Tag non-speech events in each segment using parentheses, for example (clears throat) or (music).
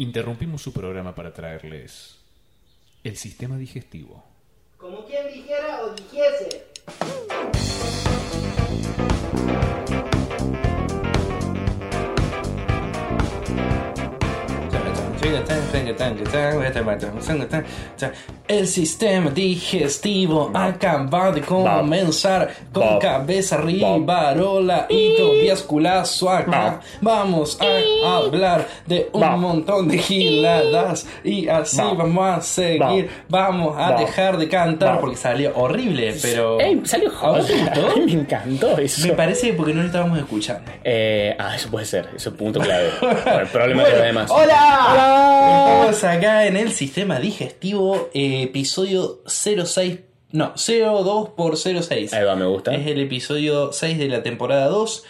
Interrumpimos su programa para traerles el sistema digestivo. Como quien dijera o dijese. El sistema digestivo acaba de comenzar con cabeza arriba, rola y Tobias culazo acá. Vamos a hablar de un montón de giladas y así vamos a seguir. Vamos a dejar de cantar porque salió horrible, pero. Salió. (laughs) Me encantó eso. Me parece porque no lo estábamos escuchando. Eh, ah, eso puede ser. Eso es punto clave. (laughs) El problema de los demás. ¡Hola! Estamos acá en el sistema digestivo, eh, episodio 06. No, 02 por 06. Ahí va, me gusta. Es el episodio 6 de la temporada 2.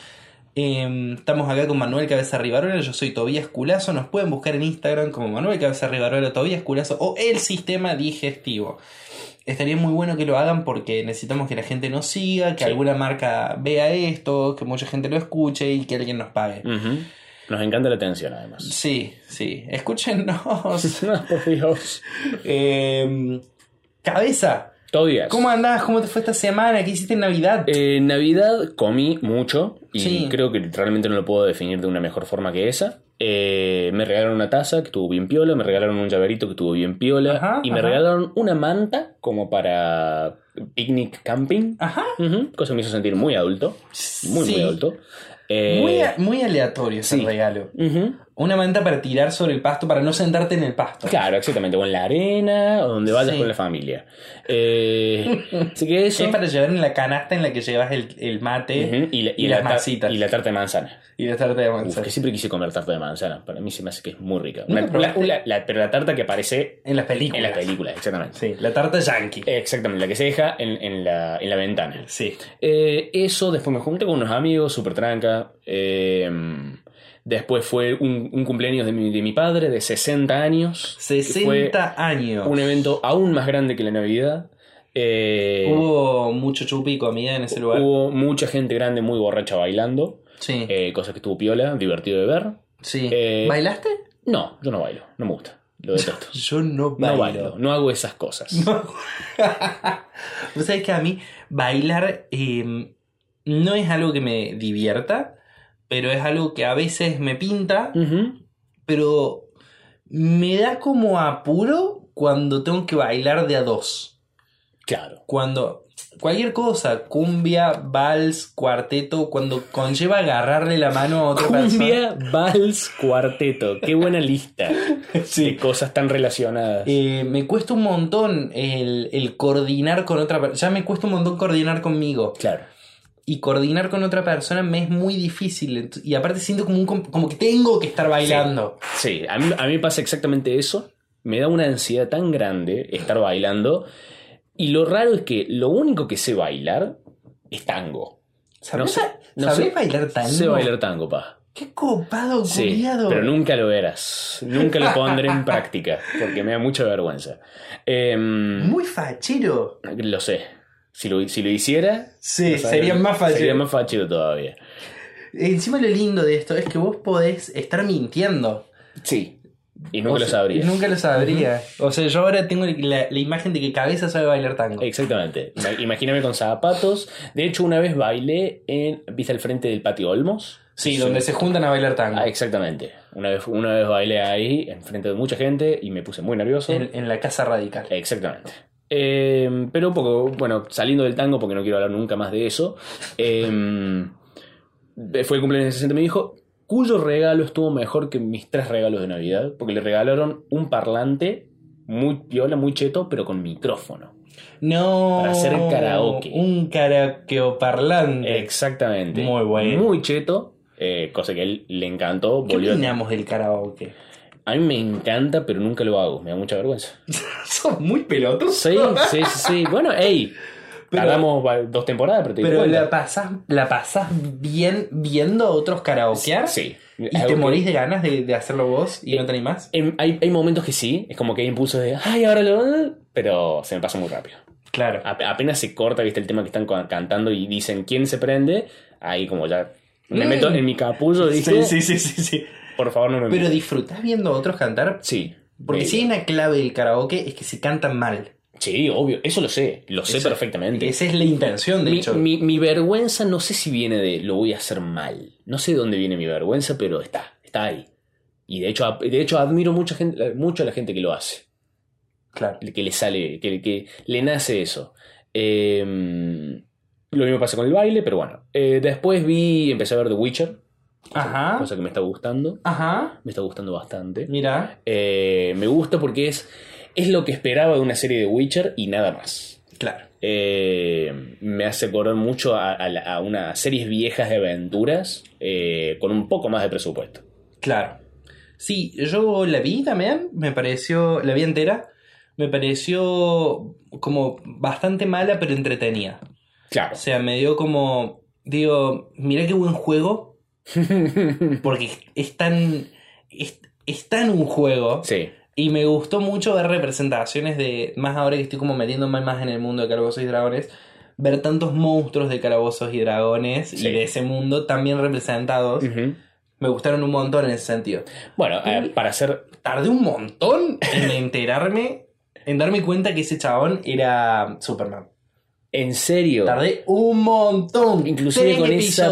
Eh, estamos acá con Manuel Cabeza Rivarola, yo soy Tobías Culazo. Nos pueden buscar en Instagram como Manuel Cabeza Rivarola, Tobías Culazo o el sistema digestivo. Estaría muy bueno que lo hagan porque necesitamos que la gente nos siga, que Sí. alguna marca vea esto, que mucha gente lo escuche y que alguien nos pague. Ujú. Nos encanta la atención, además. Sí, sí. Escúchenos. (laughs) No, por Dios. Eh, cabeza, Tobias. ¿cómo andás? ¿Cómo te fue esta semana? ¿Qué hiciste en Navidad? En Navidad comí mucho y Sí. creo que realmente no lo puedo definir de una mejor forma que esa. Eh, me regalaron una taza que estuvo bien piola, me regalaron un llaverito que estuvo bien piola Ajá, y me ajá. regalaron una manta como para picnic camping. Ajá. Ujú, Cosa que me hizo sentir muy adulto. Muy, Sí. muy adulto. Eh, Muy, muy aleatorio ese sí. regalo. Una manta para tirar sobre el pasto, para no sentarte en el pasto. Claro, exactamente. O en la arena, o donde vayas Sí. con la familia. Eh, así que (laughs) eso. Es para llevar en la canasta en la que llevas el, el mate y, la, y y la las masitas. Y la tarta de manzana. y la tarta de Uf, manzana. que siempre quise comer tarta de manzana. Para mí se me hace que es muy rica. La- pero la tarta que aparece En las películas. en las películas, exactamente. Sí, la tarta yankee. Exactamente, la que se deja en, en la, en la ventana. Sí. Eh, eso, después me junté con unos amigos, súper tranca. Eh, después fue un, un cumpleaños de mi, de mi padre de 60 años. que 60 años. Un evento aún más grande que la Navidad. Eh, Hubo mucho chupi y comida en ese lugar. hubo mucha gente grande muy borracha bailando. Sí. Eh, cosa que estuvo piola, divertido de ver. sí. eh, ¿Bailaste? No, yo no bailo, no me gusta. Lo detesto. (laughs) Yo no No bailo, no hago esas cosas. (laughs) Vos sabés que a mí bailar eh, no es algo que me divierta, pero es algo que a veces me pinta, pero me da como apuro cuando tengo que bailar de a dos. Claro. Cuando cualquier cosa, cumbia, vals, cuarteto, cuando conlleva agarrarle la mano a otra persona. Cumbia, vals, cuarteto. Qué buena lista (laughs) de cosas tan relacionadas. Eh, me cuesta un montón el, el coordinar con otra persona. Ya me cuesta un montón coordinar conmigo. Claro. Y coordinar con otra persona me es muy difícil. Y aparte siento como, un, como que tengo que estar bailando. Sí, a mí, a mí me pasa exactamente eso. Me da una ansiedad tan grande estar bailando. Y lo raro es que lo único que sé bailar es tango. ¿Sabés, No sé, no sabés sé. bailar tango? Sé bailar tango, pa. Qué copado, Sí, culiado. pero nunca lo verás. Nunca lo pondré en práctica, porque me da mucha vergüenza. Em, Muy fachero. lo sé. Si lo, si lo hiciera, Sí, sería más fachero. Sería más fachero todavía. Encima lo lindo de esto es que vos podés estar mintiendo. Sí. Y nunca O lo sea, sabría. Nunca lo sabría. O sea, yo ahora tengo la, la imagen de que cabeza sabe bailar tango. Exactamente. Ima- Imagíname con zapatos. De hecho, una vez bailé en. ¿Viste al frente del patio Olmos? Sí, donde se juntan a bailar tango. Ah, exactamente. Una vez, una vez bailé ahí, en frente de mucha gente, y me puse muy nervioso. En, en la casa radical. Exactamente. Eh, pero un poco, bueno, saliendo del tango, porque no quiero hablar nunca más de eso. eh, fue el cumpleaños de 60, me dijo, cuyo regalo estuvo mejor que mis tres regalos de Navidad, porque le regalaron un parlante muy piola, muy cheto, pero con micrófono. No. Para hacer karaoke. Un karaokeoparlante. Exactamente. Muy bueno. Muy cheto, eh, cosa que a él le encantó. ¿Qué opinamos del karaoke? A mí me encanta, pero nunca lo hago, me da mucha vergüenza. (laughs) Sos muy pelotudo. Sí, sí, sí, sí. Bueno, hey, Pero- tardamos dos temporadas, pero te Pero la pasás, la pasás bien viendo a otros karaokear. Sí. Y te que- morís de ganas de, de hacerlo vos y no te animás. Em, hay, hay momentos que sí, es como que hay impulsos de, ay, ahora lo... Pero se me pasa muy rápido. Claro. Ap- apenas se corta, viste, el tema que están ca- cantando y dicen quién se prende, ahí como ya Me Mm. meto en mi capullo, dije, Sí, sí, sí, sí, sí. Por favor no me Pero metas". disfrutás viendo a otros cantar. Sí. Porque Eh, si hay una clave del karaoke es que se cantan mal. Sí, obvio, eso lo sé, lo sé perfectamente. Esa es la intención, de Mi, hecho. mi- mi vergüenza no sé si viene de lo voy a hacer mal. No sé de dónde viene mi vergüenza, pero está, está ahí. Y de hecho, de hecho admiro mucha gente, mucho a la gente que lo hace. Claro. que le sale, que, que le nace eso. Eh, lo mismo pasa con el baile, pero bueno. Eh, después vi, empecé a ver The Witcher, Ajá. cosa que me está gustando. Ajá. Me está gustando bastante. Mira. Eh, me gusta porque es, es lo que esperaba de una serie de Witcher y nada más. Claro. Eh, me hace acordar mucho a, a a unas series viejas de aventuras eh, con un poco más de presupuesto. Claro. Sí, yo la vi también, me pareció, la vi entera, me pareció como bastante mala pero entretenida. Claro. O sea, me dio como, digo, mira qué buen juego, porque es tan, es, es tan un juego. sí. Y me gustó mucho ver representaciones de, más ahora que estoy como metiéndome más en el mundo de Calabozos y Dragones, ver tantos monstruos de Calabozos y Dragones Sí. y de ese mundo también representados. Me gustaron un montón en ese sentido. Bueno, eh, para hacer Tardé un montón en enterarme, en darme cuenta que ese chabón era Superman. En serio. Tardé un montón. Inclusive con esa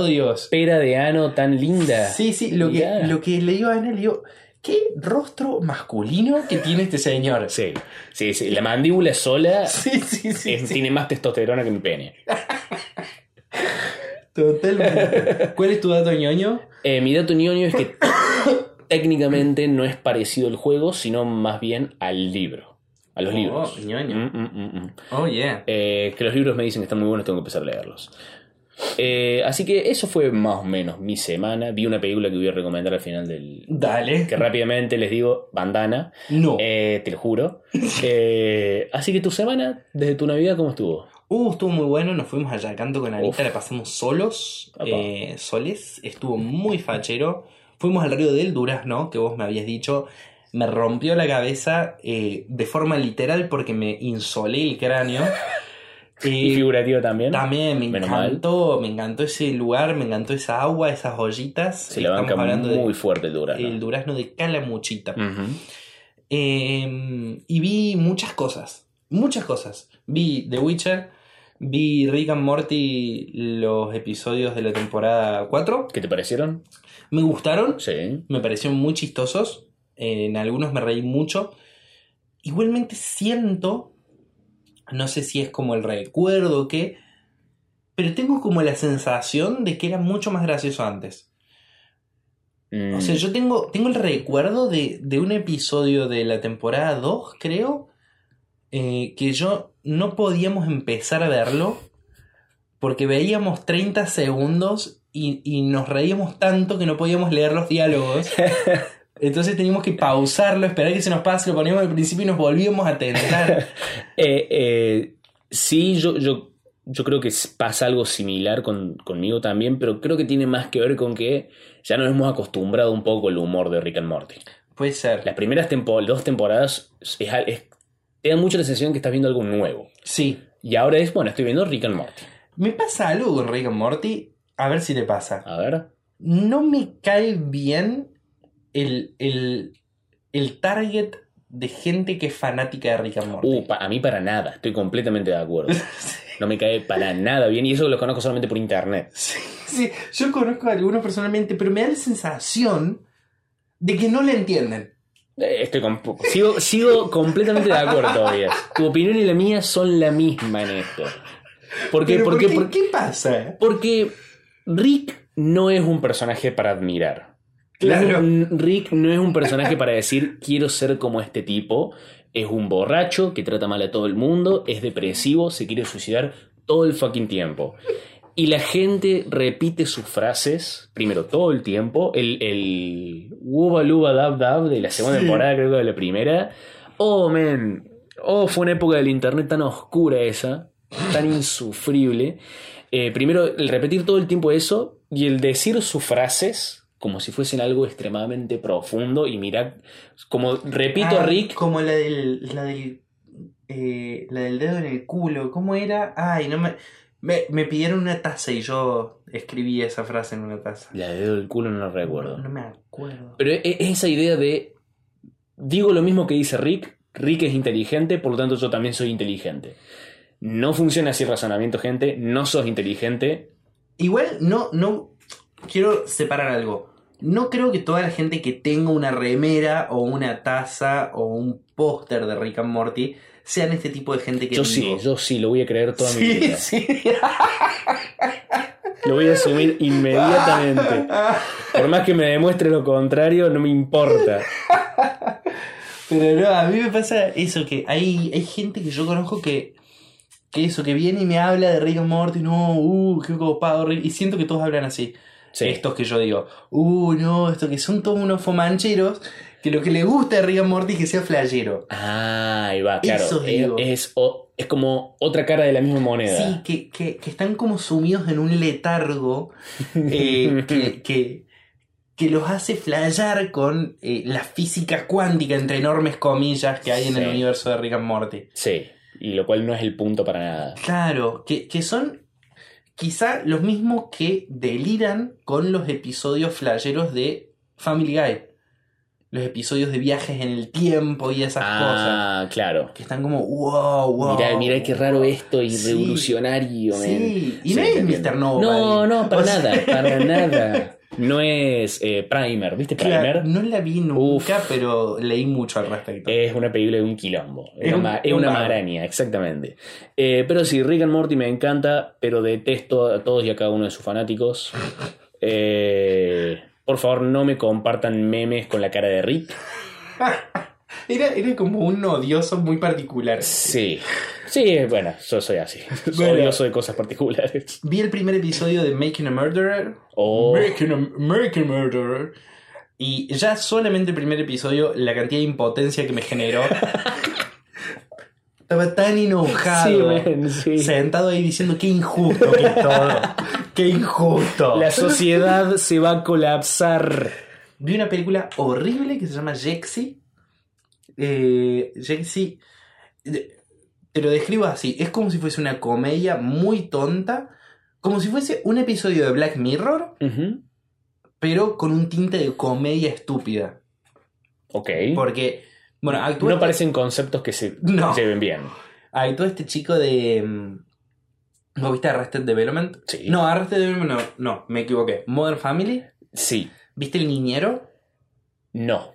pera de ano tan linda. Sí, sí, lo que, lo que le digo a Ana, le digo, qué rostro masculino que tiene este señor. Sí, sí, sí. La mandíbula sola (laughs) Sí, sí, sí. es- sí. tiene más testosterona que mi pene. (laughs) Totalmente. ¿Cuál es tu dato ñoño? Eh, mi dato ñoño es que (coughs) técnicamente no es parecido al juego, sino más bien al libro. A los Oh, libros. ñoño. Mm, mm, mm. Oh, yeah. Eh, que los libros me dicen que están muy buenos, tengo que empezar a leerlos. Eh, así que eso fue más o menos mi semana. Vi una película que voy a recomendar al final del. Dale. Que rápidamente les digo, bandana. No. Eh, te lo juro. (laughs) Eh, así que tu semana, desde tu Navidad, ¿cómo estuvo? Uh, estuvo muy bueno, nos fuimos allá canto con Anita, Uf. la pasamos solos, soles, estuvo muy fachero. Fuimos al río del Durazno, que vos me habías dicho, me rompió la cabeza eh, de forma literal porque me insolé el cráneo. (laughs) Y figurativo también. también me Menos mal. encantó, me encantó ese lugar, me encantó esa agua, esas ollitas. Se la banca hablando muy de fuerte el Durazno. el durazno de Calamuchita. Eh, y vi muchas cosas. Muchas cosas. Vi The Witcher. Vi Rick and Morty los episodios de la temporada 4. ¿Qué te parecieron? Me gustaron. Sí. Me parecieron muy chistosos. En algunos me reí mucho. Igualmente siento. No sé si es como el recuerdo o qué. Pero tengo como la sensación de que era mucho más gracioso antes. Mm, O sea, yo tengo, tengo el recuerdo de, de un episodio de la temporada 2, creo, eh, que yo no podíamos empezar a verlo porque veíamos 30 segundos y, y nos reíamos tanto que no podíamos leer los diálogos. (laughs) Entonces teníamos que pausarlo, esperar que se nos pase, lo poníamos al principio y nos volvíamos a tentar. (laughs) eh, eh, sí, yo, yo, yo creo que pasa algo similar con, conmigo también, pero creo que tiene más que ver con que ya nos hemos acostumbrado un poco al humor de Rick and Morty. Puede ser. Las primeras tempo- dos temporadas es- es- te da mucho la sensación que estás viendo algo nuevo. Sí. Y ahora es, bueno, estoy viendo Rick and Morty. Me pasa algo con Rick and Morty. A ver si te pasa. A ver. no me cae bien el, el, el target de gente que es fanática de Rick and Morty. Uh, pa- a mí para nada, estoy completamente de acuerdo. (laughs) No me cae para nada bien y eso lo conozco solamente por internet. Sí, sí, yo conozco a algunos personalmente, pero me da la sensación de que no le entienden. Eh, Estoy sigo, sigo completamente de acuerdo todavía. Tu opinión y la mía son la misma en esto. ¿Por qué? Pero ¿Por ¿por qué? qué? Por- ¿Qué pasa? Porque Rick no es un personaje para admirar. Claro. Rick no es un personaje para decir quiero ser como este tipo. Es un borracho que trata mal a todo el mundo, es depresivo, se quiere suicidar todo el fucking tiempo. Y la gente repite sus frases, primero todo el tiempo, el, el Luba Dab Dab de la segunda Sí. temporada, creo que de la primera. Oh, man. Oh, fue una época del internet tan oscura esa, tan insufrible. Eh, primero, el repetir todo el tiempo eso y el decir sus frases como si fuesen algo extremadamente profundo y mirar, como repito Ah, Rick, Como la del, la del, eh, la del dedo en el culo. ¿Cómo era? Ay, no me... Me, me pidieron una taza y yo escribí esa frase en una taza. La de dedo del culo no la recuerdo. No me acuerdo. Pero e- es esa idea de. Digo lo mismo que dice Rick. Rick es inteligente, por lo tanto yo también soy inteligente. No funciona así el razonamiento, gente. No sos inteligente. Igual no, no. Quiero separar algo. No creo que toda la gente que tenga una remera o una taza o un póster de Rick and Morty sean este tipo de gente que Yo digo. sí, yo sí, lo voy a creer toda mi vida. (laughs) sí. Lo voy a asumir inmediatamente. Por más que me demuestre lo contrario, no me importa. Pero no, a mí me pasa eso, que hay, hay gente que yo conozco que, que eso, que viene y me habla de Rick and Morty, no, uh, qué copado, Rick", y siento que todos hablan así. Sí. Estos que yo digo, uh, no, estos que son todos unos fomancheros, que lo que les gusta de Rick and Morty es que sea flayero. Ah, ahí va, claro. Eso Es, digo. es, es como otra cara de la misma moneda. Sí, que, que, que están como sumidos en un letargo eh, (laughs) que, que, que los hace flayar con eh, la física cuántica, entre enormes comillas, que hay en el universo de Rick and Morty. Sí, y lo cual no es el punto para nada. Claro, que, que son quizá los mismos que deliran con los episodios flayeros de Family Guy. Los episodios de viajes en el tiempo y esas cosas. Ah, claro. Que están como, wow, wow. Mirá, mirá qué raro esto y Sí. revolucionario. Sí, y no es. Mr. Nobody. No, no, para O sea, nada, para (laughs) nada. No es eh, Primer, ¿viste Primer? Claro, no la vi nunca, pero leí mucho al respecto. Es una película de un quilombo. Es, Es un- una, es un una maraña, exactamente. Eh, pero sí, Rick and Morty me encanta, pero detesto a todos y a cada uno de sus fanáticos. Eh, por favor, no me compartan memes con la cara de Rick. (laughs) Era, era como un odioso muy particular. Sí. Sí, bueno, yo soy así. Soy (laughs) Bueno. odioso de cosas particulares. Vi el primer episodio de Making a Murderer. Oh. Making a, Making a Murderer. Y ya solamente el primer episodio, la cantidad de impotencia que me generó. (laughs) Estaba tan enojado. Sí, men, sí. Sentado ahí diciendo qué injusto que es todo. Qué injusto. La sociedad se va a colapsar. Vi una película horrible que se llama Jexy. Eh, Jexy. Te lo describo así. Es como si fuese una comedia muy tonta. Como si fuese un episodio de Black Mirror, pero con un tinte de comedia estúpida. Ok. Porque, bueno, actúa, No parecen conceptos que se No. (laughs) lleven bien. actúa este chico de. mm, ¿No viste Arrested Development? Sí. No, Arrested Development no, no, me equivoqué. Modern Family. Sí. ¿Viste el niñero? No.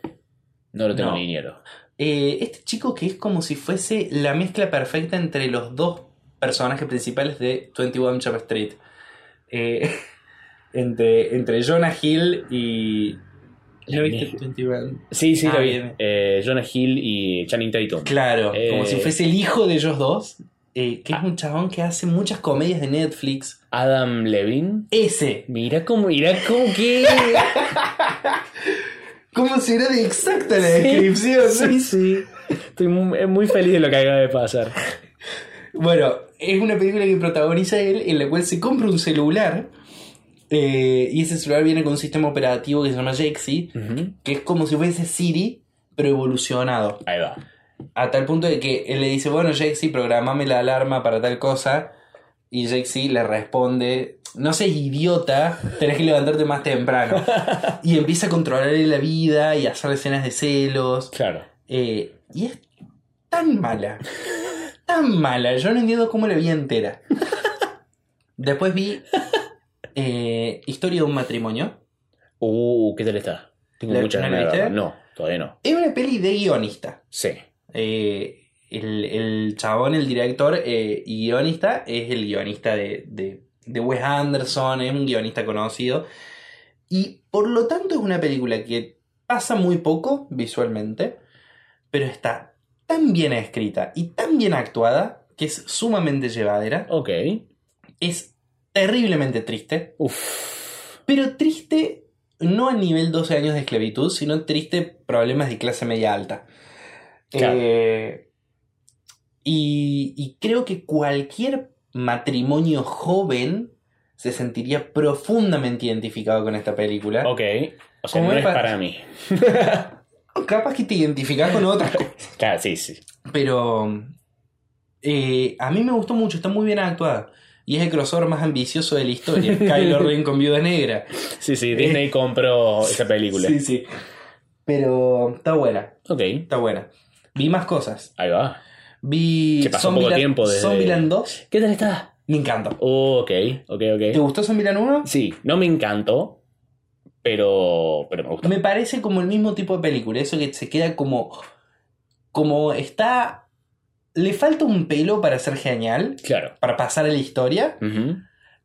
No lo tengo No. ni niñero. Eh, este chico que es como si fuese la mezcla perfecta entre los dos personajes principales de 21 Jump Street. Eh, (laughs) entre, entre Jonah Hill y... ¿No viste 21? Sí, sí, Ah, lo vi. Eh, Jonah Hill y Channing Tatum. Claro, como si fuese el hijo de ellos dos. eh, que es un chabón que hace muchas comedias de Netflix. Adam Levine. Ese. Mira cómo, mira cómo que. (laughs) ¿Cómo será de exacta la descripción? Sí, sí. Estoy muy, muy feliz de lo que acaba de pasar. Bueno, es una película que protagoniza él en la cual se compra un celular eh, y ese celular viene con un sistema operativo que se llama Jexy, Ujú. que es como si fuese Siri, pero evolucionado. Ahí va. A tal punto de que él le dice, bueno, Jexy, programame la alarma para tal cosa. Y Jexy le responde, no seas idiota, tenés que levantarte más temprano. (laughs) y empieza a controlarle la vida y a hacer escenas de celos. Claro. Eh, y es tan mala. Tan mala. Yo no entiendo cómo la vi entera. Después vi eh, Historia de un matrimonio. Uh, ¿qué tal está? Tengo ¿La- muchas ganas. No, todavía no. Es una peli de guionista. Sí. Eh, el, el chabón, el director eh, y guionista, es el guionista de, de, de Wes Anderson, es un guionista conocido. Y por lo tanto es una película que pasa muy poco visualmente, pero está tan bien escrita y tan bien actuada que es sumamente llevadera. Ok. Es terriblemente triste, Uf. pero triste no a nivel 12 años de esclavitud, sino triste problemas de clase media alta. Claro. Eh, y, y creo que cualquier matrimonio joven se sentiría profundamente identificado con esta película. Ok. O sea, ¿Cómo no es es pa- para mí. (laughs) Capaz que te identificás con otras (laughs) cosas. Claro, sí, sí. Pero eh, a mí me gustó mucho, está muy bien actuada. Y es el crossover más ambicioso de la historia. (laughs) Kylo Ren con Viuda Negra. Sí, sí, Disney compró esa película. Sí, sí. Pero está buena, Ok, está buena. Vi más cosas. ahí va. Vi Que pasó poco tiempo desde- Zombieland 2. ¿Qué tal está? Me encantó. Oh, ok, ok, ¿Te ok. gustó Zombieland 1? Sí, no me encantó, pero, pero me gustó. Me parece como el mismo tipo de película. Eso que se queda como. Como está. Le falta un pelo para ser genial. Claro. Para pasar a la historia.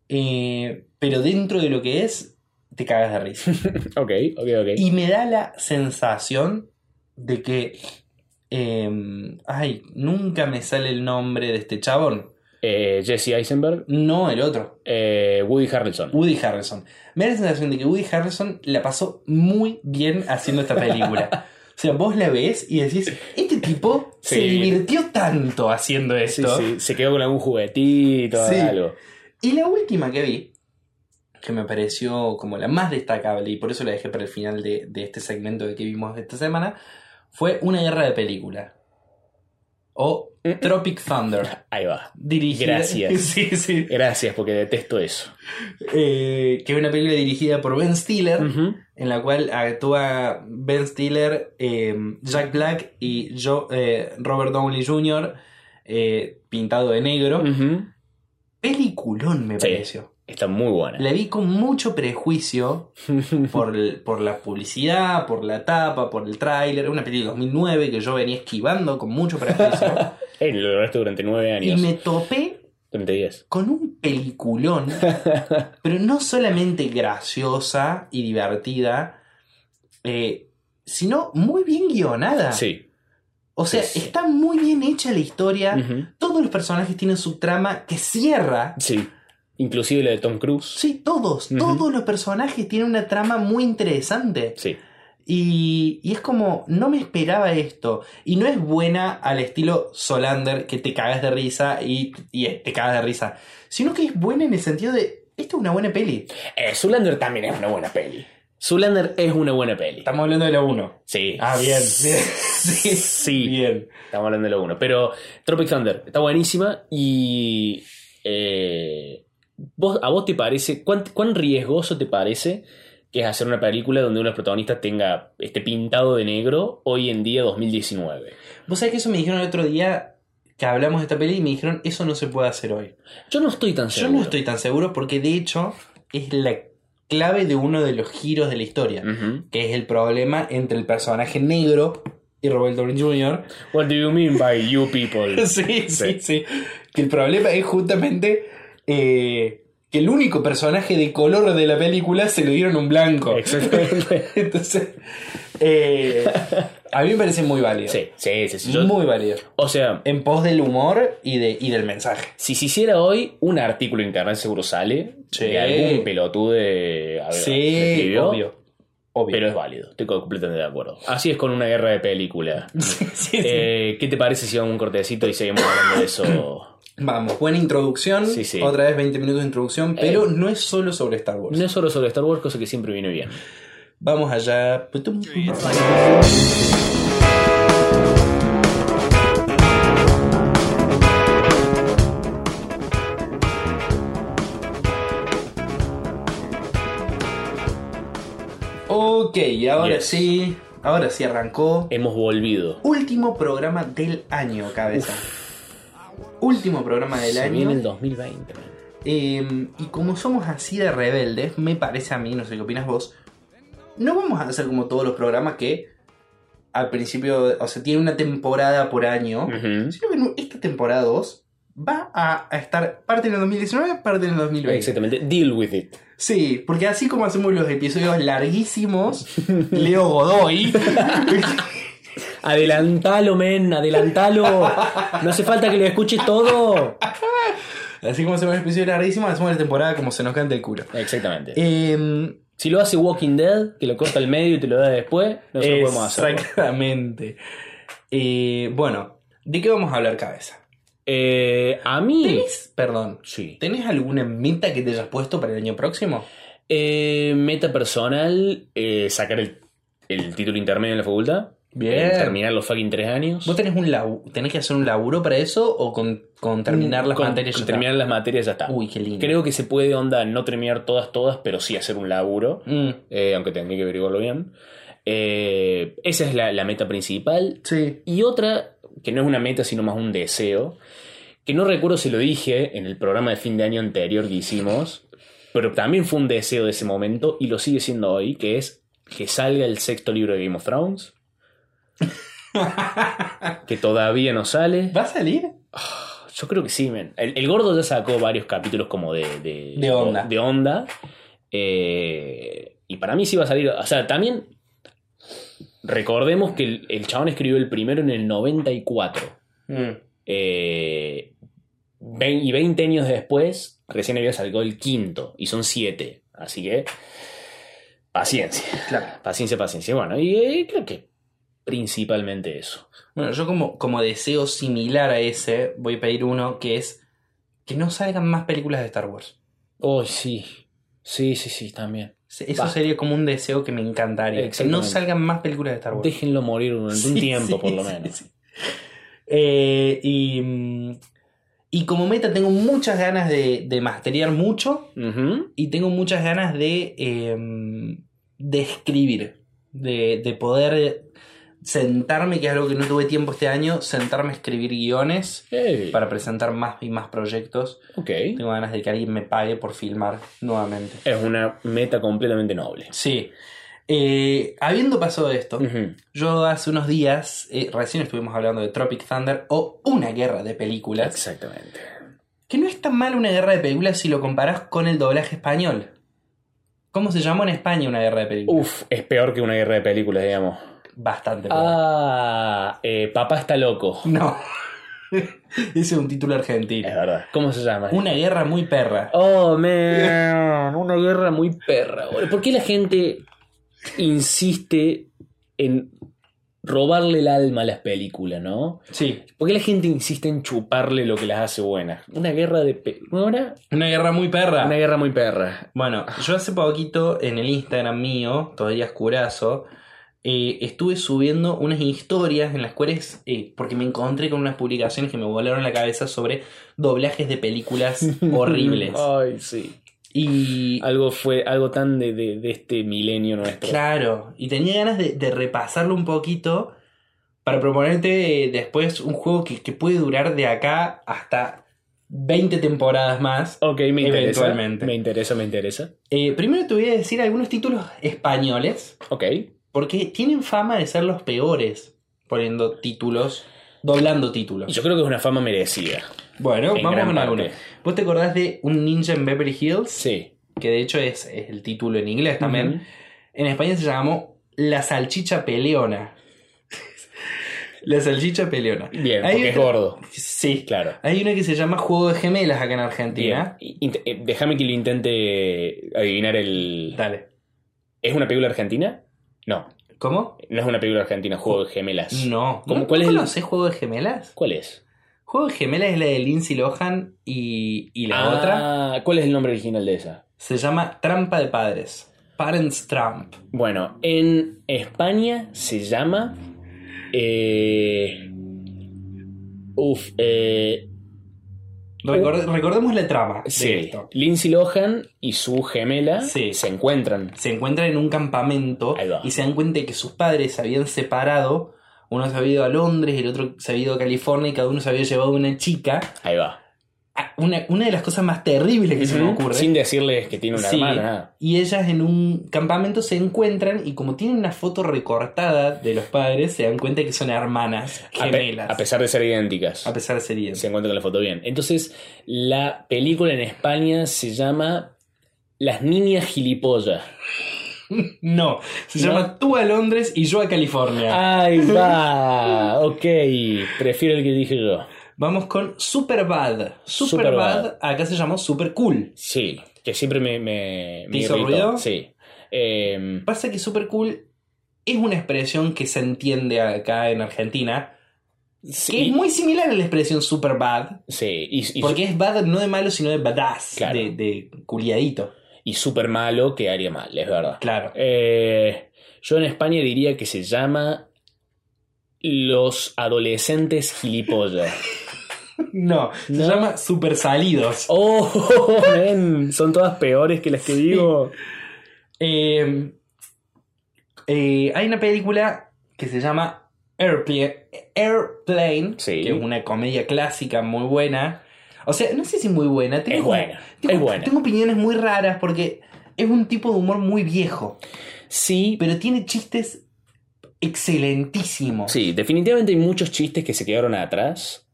Eh, pero dentro de lo que es. Te cagas de risa. (laughs) Ok, ok, ok. Y me da la sensación de que. Eh, ay, nunca me sale el nombre de este chabón. Eh, Jesse Eisenberg, No, el otro. eh, Woody Harrelson. Woody Harrelson. Me da la sensación de que Woody Harrelson la pasó muy bien haciendo esta película. (laughs) O sea, vos la ves y decís, este tipo se Sí. divirtió tanto haciendo Sí, esto. sí, se quedó con algún juguetito, Sí. algo. Y la última que vi, que me pareció como la más destacable, y por eso la dejé para el final de, de este segmento de que vimos esta semana, fue Una guerra de película. O Tropic Thunder. Ahí va. Dirigida. Gracias. (laughs) Sí, sí. Gracias, porque detesto eso. Eh, que es una película dirigida por Ben Stiller. En la cual actúa Ben Stiller, eh, Jack Black y yo, eh, Robert Downey Jr. pintado de negro. Ujú. Peliculón me Sí. pareció. Está muy buena. La vi con mucho prejuicio (laughs) por, el- por la publicidad, por la tapa, por el tráiler. Una película de 2009 que yo venía esquivando con mucho prejuicio. (laughs) Eh, lo lograste durante nueve y años. me topé Durante diez. con un peliculón, (laughs) pero no solamente graciosa y divertida, eh, sino muy bien guionada. Sí. O sea, Sí, está muy bien hecha la historia. Todos los personajes tienen su trama que cierra. Sí. Inclusive la de Tom Cruise. Sí, todos. Todos los personajes tienen una trama muy interesante. Sí. Y, y es como, no me esperaba esto. Y no es buena al estilo Solander, que te cagas de risa y, y te cagas de risa. Sino que es buena en el sentido de, esta es una buena peli. Eh, Zoolander también es una buena peli. Zoolander es una buena peli. Estamos hablando de la 1. Sí. Ah, bien. bien. (laughs) Sí. Sí. Bien. Estamos hablando de lo uno. Pero Tropic Thunder está buenísima y. eh, ¿vos, ¿A vos te parece. Cuán, cuán riesgoso te parece que es hacer una película donde uno de los protagonistas tenga este pintado de negro hoy en día 2019? Vos sabés que eso me dijeron el otro día que hablamos de esta peli y me dijeron, eso no se puede hacer hoy. Yo no estoy tan Yo seguro. no estoy tan seguro porque de hecho es la clave de uno de los giros de la historia, que es el problema entre el personaje negro y Robert Downey Jr. What do you mean by you people? (laughs) sí, sí, sí. Que el problema es justamente eh, que el único personaje de color de la película se lo dieron un blanco. Exactamente. (laughs) Entonces, eh, a mí me parece muy válido. Sí, sí, sí. sí. Yo- muy válido. o sea, En pos del humor y, de, y del mensaje. si se hiciera hoy, un artículo en internet seguro sale Sí. de algún pelotude. a ver, Sí, obvio. Obvio. Pero es válido, estoy completamente de acuerdo. Así es con una guerra de película. (laughs) Sí, sí. Eh, ¿Qué te parece si vamos un cortecito y seguimos hablando de eso? Vamos, buena introducción. Sí, sí. Otra vez 20 minutos de introducción, pero no es solo sobre Star Wars. No es solo sobre Star Wars, cosa que siempre viene bien. Vamos allá. Ok, ahora Yes. sí, ahora sí arrancó. Hemos volvido. Último programa del año, cabeza. Último programa del Se año. viene el 2020. man. Eh, y como somos así de rebeldes, me parece a mí, no sé qué opinas vos, no vamos a hacer como todos los programas que al principio, o sea, tiene una temporada por año, Ujú. sino que esta temporada 2 va a, a estar parte en el 2019, parte en el 2020. Exactamente. Deal with it. Sí, porque así como hacemos los episodios larguísimos, (laughs) Leo Godoy, (laughs) Adelantalo, men, adelantalo. No hace falta que lo escuches todo. así como hacemos los episodios larguísimos, hacemos la temporada como se nos canta el culo. Exactamente. Eh, Si lo hace Walking Dead, que lo corta al medio y te lo da después, nosotros podemos hacerlo. Exactamente. Eh, bueno, ¿de qué vamos a hablar, cabeza? Eh, a mí. ¿Tenés, perdón, Sí. ¿tenés alguna meta que te hayas puesto para el año próximo? Eh, meta personal, sacar el, el título intermedio en la facultad. Bien. terminar los fucking tres años. ¿Vos tenés, un labu- tenés que hacer un laburo para eso o con, con terminar las Con- materias? con ya está? terminar las materias ya está. Uy, qué lindo. Creo que se puede, onda, no terminar todas, todas, pero sí hacer un laburo. Mm, eh, aunque tendría que averiguarlo bien. Eh, esa es la, la meta principal. sí. Y otra, que no es una meta, sino más un deseo, que no recuerdo si lo dije en el programa de fin de año anterior que hicimos, pero también fue un deseo de ese momento y lo sigue siendo hoy, que es que salga el sexto libro de Game of Thrones. (laughs) que todavía no sale. ¿Va a salir? Yo creo que sí, men. El, el gordo ya sacó varios capítulos como de, de, De onda. de onda. Eh, y para mí sí va a salir. O sea, también recordemos que el, el chabón escribió el primero en el 94. Mm, Eh, y 20 años después, recién había salido el quinto. Y son 7. Así que. Paciencia. claro. Paciencia, paciencia. Bueno, y eh, creo que principalmente eso. Bueno, yo como, como deseo similar a ese, voy a pedir uno que es que no salgan más películas de Star Wars. Oh, sí. Sí, sí, sí, también. Eso sería como un deseo que me encantaría. Que no salgan más películas de Star Wars. Déjenlo morir durante un tiempo, sí, por lo menos. sí. Eh, y, y como meta tengo muchas ganas de, de masterear mucho y tengo muchas ganas de, eh, de escribir, de, de poder sentarme, que es algo que no tuve tiempo este año, sentarme a escribir guiones para presentar más y más proyectos. Tengo ganas de que alguien me pague por filmar nuevamente. Es una meta completamente noble. Sí. Eh, habiendo pasado esto, yo hace unos días, eh, recién estuvimos hablando de Tropic Thunder o una guerra de películas, Exactamente. que no es tan mal una guerra de películas si lo comparás con el doblaje español. ¿Cómo se llamó en España una guerra de películas? Uf, es peor que una guerra de películas, digamos. Bastante peor. Ah, eh, papá está loco. No. (laughs) Ese es un título Es argentino. verdad. ¿Cómo se llama? Una guerra muy perra. Oh, man. Una guerra muy perra. ¿Por qué la gente insiste en robarle el alma a las películas, no? Sí. ¿Por qué la gente insiste en chuparle lo que las hace buenas? Una guerra de... Pe ¿Una? Una guerra muy perra. Una guerra muy perra. Bueno, yo hace poquito en el Instagram mío, todavía oscurazo, eh, estuve subiendo unas historias en las cuales, eh, porque me encontré con unas publicaciones que me volaron la cabeza sobre doblajes de películas (laughs) horribles. Ay, sí. Y Algo fue, algo tan de, de- de este milenio nuestro. claro, y tenía ganas de, de repasarlo un poquito para proponerte eh, después un juego que, que puede durar de acá hasta 20 temporadas más. Ok, me interesa. Eventualmente. Me interesa, me interesa. Eh, primero te voy a decir algunos títulos españoles. Ok. Porque tienen fama de ser los peores poniendo títulos, doblando títulos. yo creo que es una fama merecida. Bueno, en vamos parte. algunos. ¿Vos te acordás de Un Ninja en Beverly Hills? Sí. Que de hecho es, es el título en inglés también. En España se llamó La Salchicha Peleona. (laughs) La Salchicha Peleona. Bien, Hay porque es gordo. Sí. Claro. Hay una que se llama Juego de Gemelas acá en. Argentina. Eh, Déjame que lo intente adivinar el. Dale. ¿Es una película argentina? No. ¿Cómo? No es una película argentina, Juego de Gemelas. No. ¿Cómo- ¿No, cuál ¿no es el- conocés Juego de Gemelas? ¿Cuál es? Juego de Gemelas es la de Lindsay Lohan y, y la otra Ah, ¿Cuál es el nombre original de esa? se llama Trampa de Padres. Parents Trump. Bueno, en España se llama. Eh, uf, eh, Record- recordemos la trama de sí. esto. Lindsay Lohan y su gemela Sí. se encuentran. Se encuentran en un campamento y se dan cuenta de que sus padres se habían separado. Uno se había ido a Londres, el otro se había ido a California y cada uno se había llevado una chica. Ahí va. Una, una de las cosas más terribles que se me ocurre. Sin decirles que tiene una Sí. hermana. Y ellas en un campamento se encuentran y como tienen una foto recortada de los padres, se dan cuenta que son hermanas A, pe- gemelas. a pesar de ser idénticas. A pesar de ser idénticas. se encuentran la foto bien. Entonces, la película en España se llama Las niñas gilipollas. (laughs) No, se ¿No? llama Tú a Londres y yo a California. Ahí va. (laughs) ok, prefiero el que dije yo. Vamos con Superbad. Superbad, Superbad. acá se llamó Super Cool. Sí, que siempre me. me, ¿Te hizo ruido? Sí. Eh, Pasa que Super Cool es una expresión que se entiende acá en Argentina, que sí, es muy similar a la expresión Superbad, sí, y, y, porque es bad no de malo, sino de badass, Claro. de, de culiadito. y súper malo que haría mal, es verdad. Claro. Eh, yo en España diría que se llama Los adolescentes gilipollas. (laughs) No, se No. llama Super Salidos. Oh, men, son todas peores que las que digo. Eh, eh, hay una película que se llama Airplane, Airplane Sí. que es una comedia clásica muy buena. O sea, no sé si muy buena. Tengo Es buena, Tengo, es buena. tengo opiniones muy raras porque es un tipo de humor muy viejo, Sí, pero tiene chistes excelentísimos. sí, definitivamente hay muchos chistes que se quedaron atrás,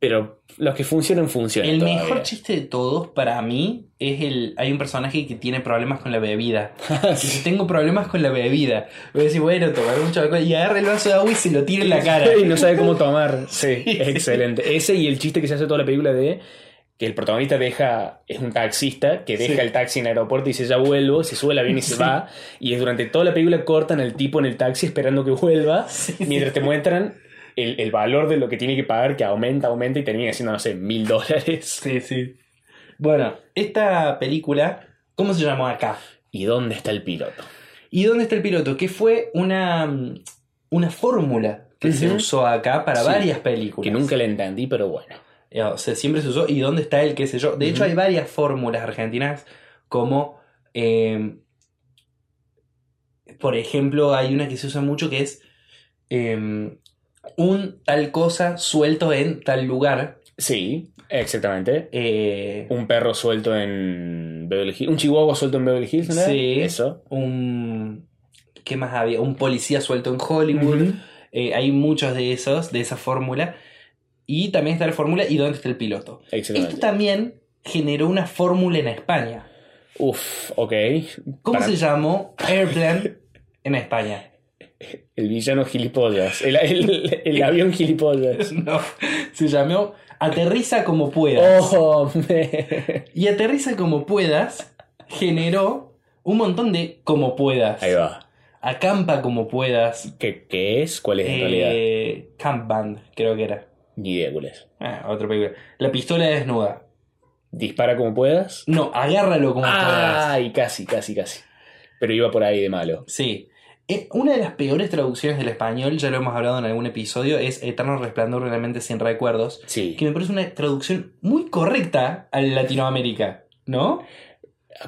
pero los que funcionan, funcionan. El todavía. mejor chiste de todos para mí es el. Hay un personaje que tiene problemas con la bebida. (laughs) Dice, tengo problemas con la bebida. Voy a decir, bueno, tomar mucho alcohol. Y agarra el vaso de agua y se lo tira en la cara. y no sabe cómo tomar. (laughs) Sí, es excelente. Ese y el chiste que se hace toda la película de que el protagonista deja, es un taxista que deja Sí. el taxi en el aeropuerto y dice ya vuelvo, se sube al avión y se Sí. va. Y es durante toda la película cortan al tipo en el taxi esperando que vuelva, Sí, mientras te muestran el, el valor de lo que tiene que pagar, que aumenta, aumenta y termina siendo, no sé, mil dólares. (laughs) Sí, sí. Bueno, esta película, ¿cómo se llamó acá? ¿Y dónde está el piloto? ¿Y dónde está el piloto? Que fue una, una fórmula que se usó acá para Sí. varias películas. Que nunca la entendí, pero bueno. Eh, O sea, siempre se usó. ¿Y dónde está el qué sé yo? De hecho, hay varias fórmulas argentinas, como, eh, por ejemplo, hay una que se usa mucho que es eh, un tal cosa suelto en tal lugar. Sí, exactamente. eh, Un perro suelto en Beverly Hills. Un chihuahua suelto en Beverly Hills, ¿no? Sí. Eso. un... ¿Qué más había? Un policía suelto en Hollywood. Eh, hay muchos de esos, de esa fórmula. Y también está la fórmula ¿y dónde está el piloto? Excelente. Esto también generó una fórmula en España. Uf, ok. ¿Cómo Para- se llamó Airplane en España? El villano gilipollas. El, el- el avión gilipollas. (laughs) No, se llamó Aterriza como puedas. Oh, Y Aterriza como puedas generó un montón de como puedas. Ahí va. Acampa como puedas. ¿Qué, qué es? ¿Cuál es en realidad? Eh, Camp Band, creo que era. Ni idea cuál es. Ah, otra película. La pistola desnuda. Dispara como puedas. No, agárralo como puedas. Ay, casi, casi, casi. Pero iba por ahí de malo. Sí. Eh, una de las peores traducciones del español, ya lo hemos hablado en algún episodio, es Eterno Resplandor de la mente sin recuerdos. Sí. que me parece una traducción muy correcta a Latinoamérica, ¿no?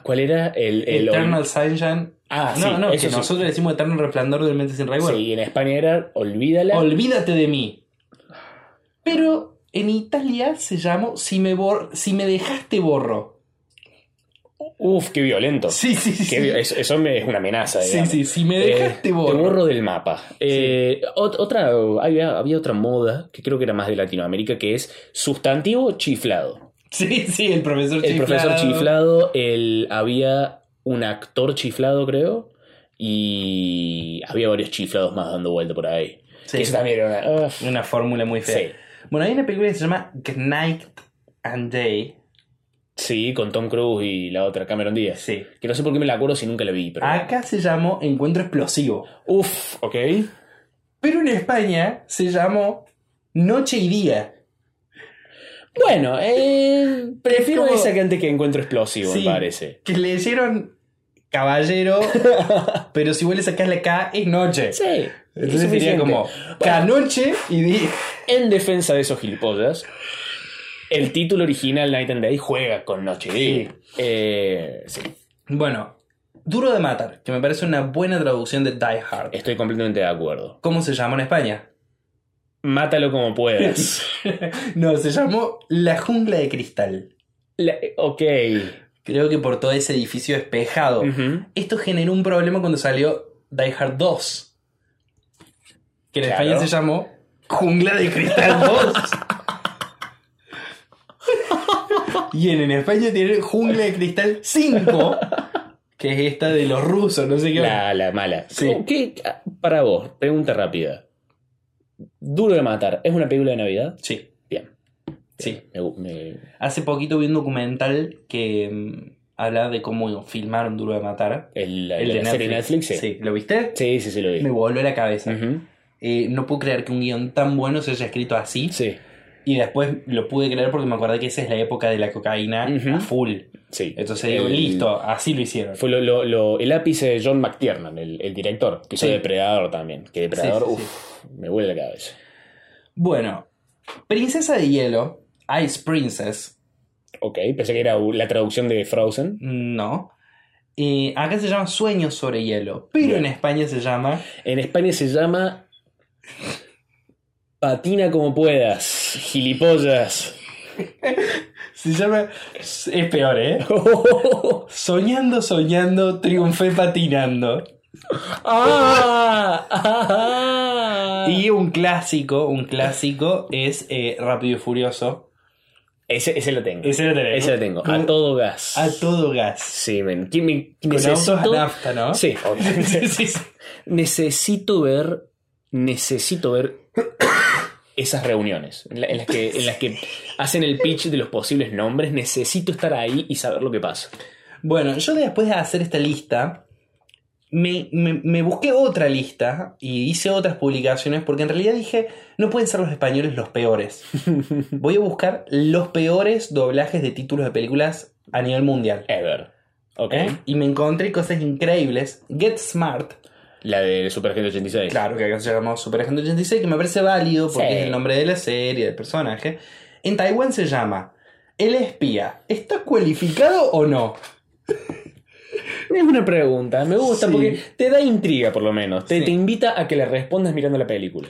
¿Cuál era? El, el Eternal Sunshine. Ah, no, sí, no, que eso sí. nosotros decimos Eterno Resplandor de mente sin recuerdos. Sí, en España era Olvídala. Olvídate de mí. Pero en Italia se llamó Si me, bor si me dejaste borro. Uf, qué violento. Sí, sí, sí. Qué eso eso me- es una amenaza. Sí, digamos. sí, si me Eh, dejaste Te borro. borro del mapa. Eh, ot- otra, había, había otra moda que creo que era más de Latinoamérica que es sustantivo chiflado. Sí, sí, el profesor El chiflado. profesor chiflado, el, había un actor chiflado, creo, y había varios chiflados más dando vuelta por ahí. Sí. Eso también era una. Una fórmula muy fea. sí. Bueno, hay una película que se llama Night and Day. Sí, con Tom Cruise y la otra, Cameron Díaz. Sí. Que no sé por qué me la acuerdo si nunca la vi, pero. Acá se llamó Encuentro Explosivo. Uf, ok. Pero en España se llamó Noche y Día. Bueno, eh, prefiero como- esa que antes que Encuentro Explosivo, Sí. me parece. Que le hicieron caballero, (laughs) pero si vos le sacás la K es noche. Sí. Entonces es sería como K-noche y día. En defensa de esos gilipollas, el título original Night and Day juega con Noche y Día. Eh, sí, Bueno, Duro de Matar, que me parece una buena traducción de Die Hard. estoy completamente de acuerdo. ¿Cómo se llamó en España? Mátalo como puedas. (laughs) no, se llamó La Jungla de Cristal. La- ok. Creo que por todo ese edificio despejado. Esto generó un problema cuando salió Die Hard 2. Que en Claro. España se llamó Jungla de Cristal 2. (laughs) y en, en España tiene Jungla de Cristal 5. (laughs) Que es esta de los rusos, no sé qué. La, la mala. Sí. ¿Qué- para vos, pregunta rápida. Duro de matar, ¿es una película de Navidad? Sí, Bien. sí. Me- me- Hace poquito vi un documental que mm, hablaba de cómo filmaron Duro de Matar. el, la, El la de serie Netflix. Netflix, sí. Sí, ¿lo viste? Sí, sí, sí, lo vi. Me volvió la cabeza. Eh, no puedo creer que un guion tan bueno se haya escrito así. Sí. Y después lo pude creer porque me acordé que esa es la época de la cocaína a full. Sí. Entonces digo, El- listo, así lo hicieron. Fue lo- lo- lo- el ápice de John McTiernan, el, el director, que hizo Sí. Depredador también. Que Depredador, Sí, sí, uff, me huele la cabeza. Bueno, Princesa de Hielo, Ice Princess, Ok, pensé que era la traducción de Frozen. no. Eh, acá se llama Sueños sobre Hielo, pero Bien. en España se llama En España se llama Patina como puedas, gilipollas. Se llama. Es peor, ¿eh? (laughs) Soñando, soñando, triunfé patinando. ¡Ah! ¡Ah! Y un clásico, un clásico es eh, Rápido y Furioso. Ese, ese lo tengo. Ese lo tenés. Ese lo tengo. A todo gas. A todo gas. Sí, men. ¿Quién me- Con necesito... autos a nafta, ¿no? Sí, (laughs) obviamente. sí, sí, sí. necesito ver. Necesito ver esas reuniones en, la- en las que, en las que hacen el pitch de los posibles nombres. Necesito estar ahí y saber lo que pasa. Bueno, yo después de hacer esta lista, me, me- me busqué otra lista y hice otras publicaciones porque en realidad dije, no pueden ser los españoles los peores. (laughs) Voy a buscar los peores doblajes de títulos de películas a nivel mundial. Ever. Ok. ¿eh? Y me encontré cosas increíbles. Get Smart, La de Super Agente 86. claro que acá se llama Super Agente 86, que me parece válido porque Sí. es el nombre de la serie, del personaje. En Taiwán se llama El espía. ¿Está cualificado o no? Es una pregunta, me gusta Sí. porque te da intriga por lo menos. Te, Sí. te invita a que le respondas mirando la película.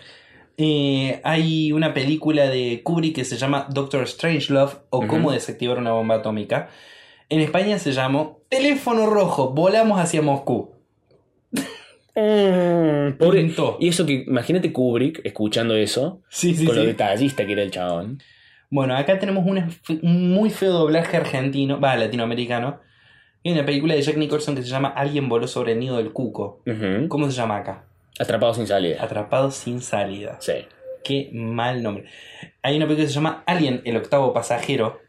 Eh, hay una película de Kubrick que se llama Doctor Strangelove o. Cómo desactivar una bomba atómica. En España se llamó Teléfono Rojo, volamos hacia Moscú. Pobre- Pintó. Y eso que, imagínate Kubrick escuchando eso, Sí, sí, con lo sí. detallista que era el chabón. Bueno, acá tenemos una un muy feo doblaje argentino, va, latinoamericano. Y hay una película de Jack Nicholson que se llama Alguien voló sobre el nido del cuco. ¿Cómo se llama acá? Atrapado sin salida. Atrapado sin salida. Sí. Qué mal nombre. Hay una película que se llama Alien, el octavo pasajero.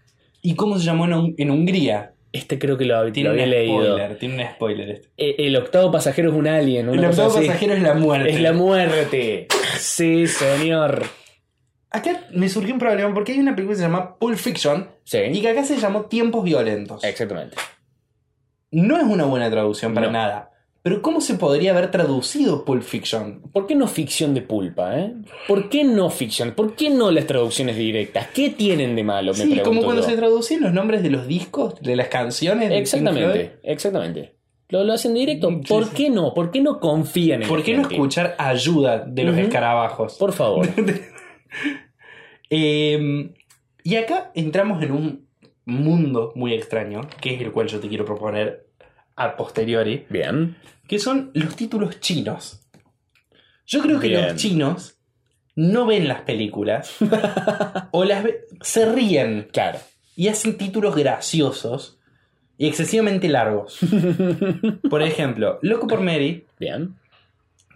¿Y cómo se llamó en Hungría? Este creo que lo, Tiene lo un había leído. spoiler, tiene un spoiler este. Eh, El octavo pasajero es un alien. El octavo así. pasajero es la muerte. Es la muerte. Sí, señor. Acá me surgió un problema porque hay una película que se llama Pulp Fiction y que acá se llamó Tiempos Violentos. Exactamente. No es una buena traducción para No. nada. Pero ¿cómo se podría haber traducido Pulp Fiction? ¿Por qué no ficción de pulpa, eh? ¿Por qué no ficción? ¿Por qué no las traducciones directas? ¿Qué tienen de malo? Me sí, como cuando yo. se traducían los nombres de los discos, de las canciones. de. Exactamente, exactamente. Lo, lo hacen directo. ¿Por sí. qué no? ¿Por qué no confían en ¿Por qué no gente? escuchar ayuda de los escarabajos? Por favor. (laughs) Eh, y acá entramos en un mundo muy extraño, que es el cual yo te quiero proponer a posteriori, Bien. que son los títulos chinos. Yo creo que Bien. los chinos no ven las películas (laughs) o las ve- se ríen Claro. y hacen títulos graciosos y excesivamente largos. (laughs) Por ejemplo, Loco por Mary, Bien.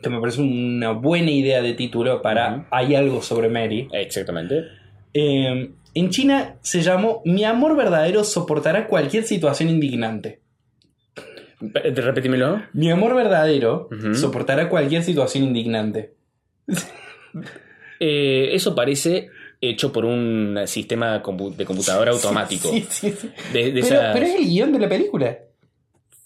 que me parece una buena idea de título para. Hay algo sobre Mary. Exactamente. Eh, en China se llamó Mi amor verdadero soportará cualquier situación indignante. Pe- Repetímelo. Mi amor verdadero soportará cualquier situación indignante. Eh, eso parece hecho por un sistema de computadora (laughs) automático. Sí, sí, sí. De, de Pero, esas- pero es el guion de la película.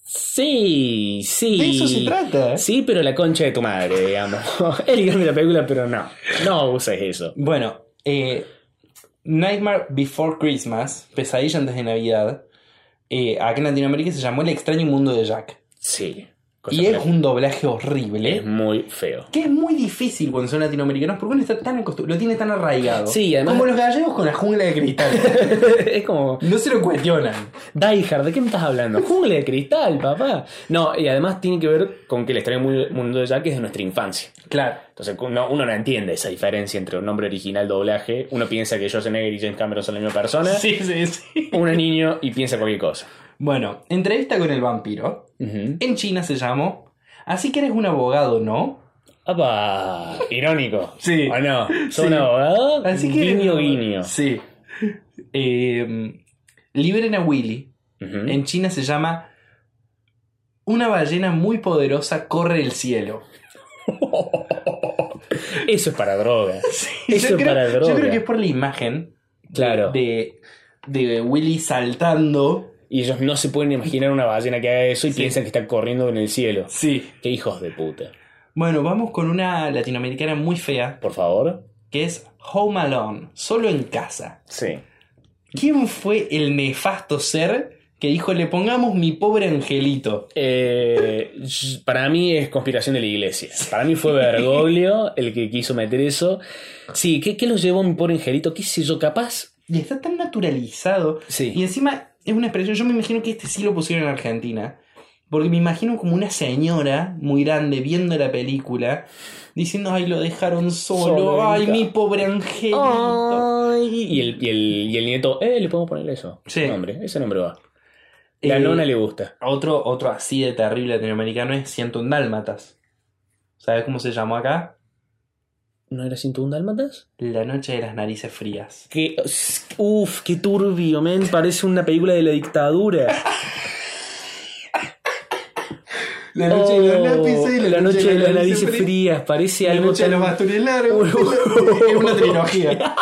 Sí, sí. De eso se trata. Sí, pero la concha de tu madre, digamos. (laughs) El guion de la película, pero no. No uses eso. Bueno, eh, Nightmare Before Christmas, Pesadilla antes de Navidad, eh, acá en Latinoamérica se llamó El extraño mundo de Jack. Sí. Y es un doblaje horrible. Es muy feo. Que es muy difícil cuando son latinoamericanos porque uno está tan acostu- lo tiene tan arraigado. Sí, además- Como los gallegos con la jungla de cristal. (laughs) es como. no se lo cuestionan. Die Hard, ¿de qué me estás hablando? Jungla de cristal, papá. No, y además tiene que ver con que el extraño mu- mundo de Jack es de nuestra infancia. Claro. Entonces uno, uno no entiende esa diferencia entre un nombre original doblaje. Uno piensa que Schwarzenegger y James Cameron son la misma persona. Sí, sí, sí. Uno es niño y piensa cualquier cosa. Bueno, entrevista con el vampiro. En China se llamó Así que eres un abogado, ¿no? ¡Apa! Irónico. (laughs) Sí. ¿O no? ¿Sos Sí. un abogado? Así que guiño, guiño. Sí. Eh, liberen a Willy. En China se llama Una ballena muy poderosa corre el cielo. (laughs) Eso es para droga. (laughs) Eso yo, es creo, para yo droga. creo que es por la imagen Claro. de, de Willy saltando. Y ellos no se pueden imaginar una ballena que haga eso y Sí. piensan que está corriendo en el cielo. Sí. Qué hijos de puta. Bueno, vamos con una latinoamericana muy fea, Por favor. que es Home Alone, solo en casa. Sí. ¿Quién fue el nefasto ser que dijo le pongamos mi pobre angelito? Eh, para mí es conspiración de la iglesia. Para mí fue Bergoglio el que quiso meter eso. Sí, ¿qué, qué los llevó mi pobre angelito? ¿Qué sé yo? Capaz. Y está tan naturalizado. Sí. Y encima es una expresión, yo me imagino que este sí lo pusieron en Argentina. Porque me imagino como una señora muy grande viendo la película, diciendo, ay, lo dejaron solo, ay, mi pobre angelito. Y el, y, el, y el nieto, eh, le podemos poner eso. Sí. Nombre, ese nombre va. La Eh, nona le gusta. Otro, otro así de terrible latinoamericano es 101 Dálmatas. ¿Sabes cómo se llamó acá? ¿No era 101 dálmatas? La noche de las narices frías. Que, uf, qué turbio, men. Parece una película de la dictadura. La Oh, la noche de las narices frías. Parece La algo noche de los bastones largos. (laughs) es una trilogía.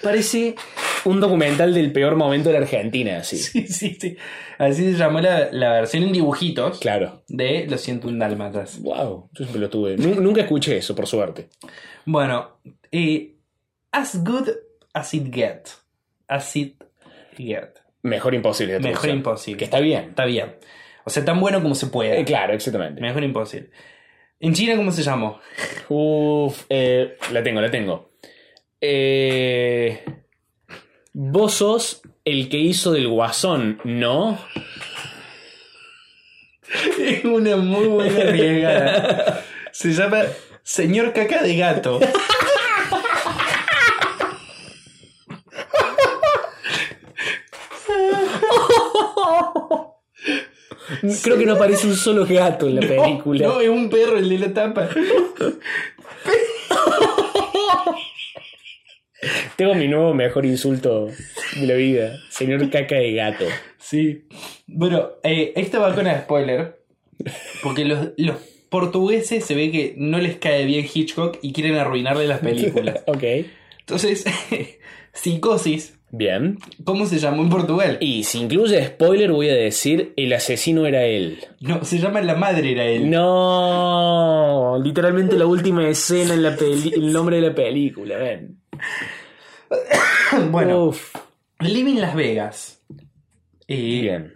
Parece un documental del peor momento de la Argentina, así. Sí, sí, sí. Así se llamó la, la versión en dibujitos Claro. de Los 101 Dálmatas. Wow, yo siempre lo tuve. Nu- Nunca escuché eso, por suerte. Bueno, eh, as good as it get. As it get. Mejor imposible. de Mejor traducción. imposible. Que está bien. Está bien. O sea, tan bueno como se puede. Eh, claro, exactamente. Mejor imposible. ¿En China cómo se llamó? Uf, eh, la tengo, la tengo. Eh, vos sos el que hizo del guasón, ¿no? Es una muy buena arriesgada. Se llama Señor Caca de Gato. Creo que no aparece un solo gato en la película. No, es un perro el de la tapa. Tengo mi nuevo mejor insulto de la vida. Señor caca de gato. Sí. Bueno, eh, esta va con spoiler. Porque los, los portugueses se ve que no les cae bien Hitchcock y quieren arruinarle las películas. (laughs) Ok. Entonces, (laughs) Psicosis, Bien. ¿cómo se llamó en Portugal? Y si incluye spoiler, voy a decir: el asesino era él. No, se llama La Madre era él. No, literalmente la última escena en la peli el nombre de la película, ven. (coughs) Bueno, Uf, Living Las Vegas. Eh, bien.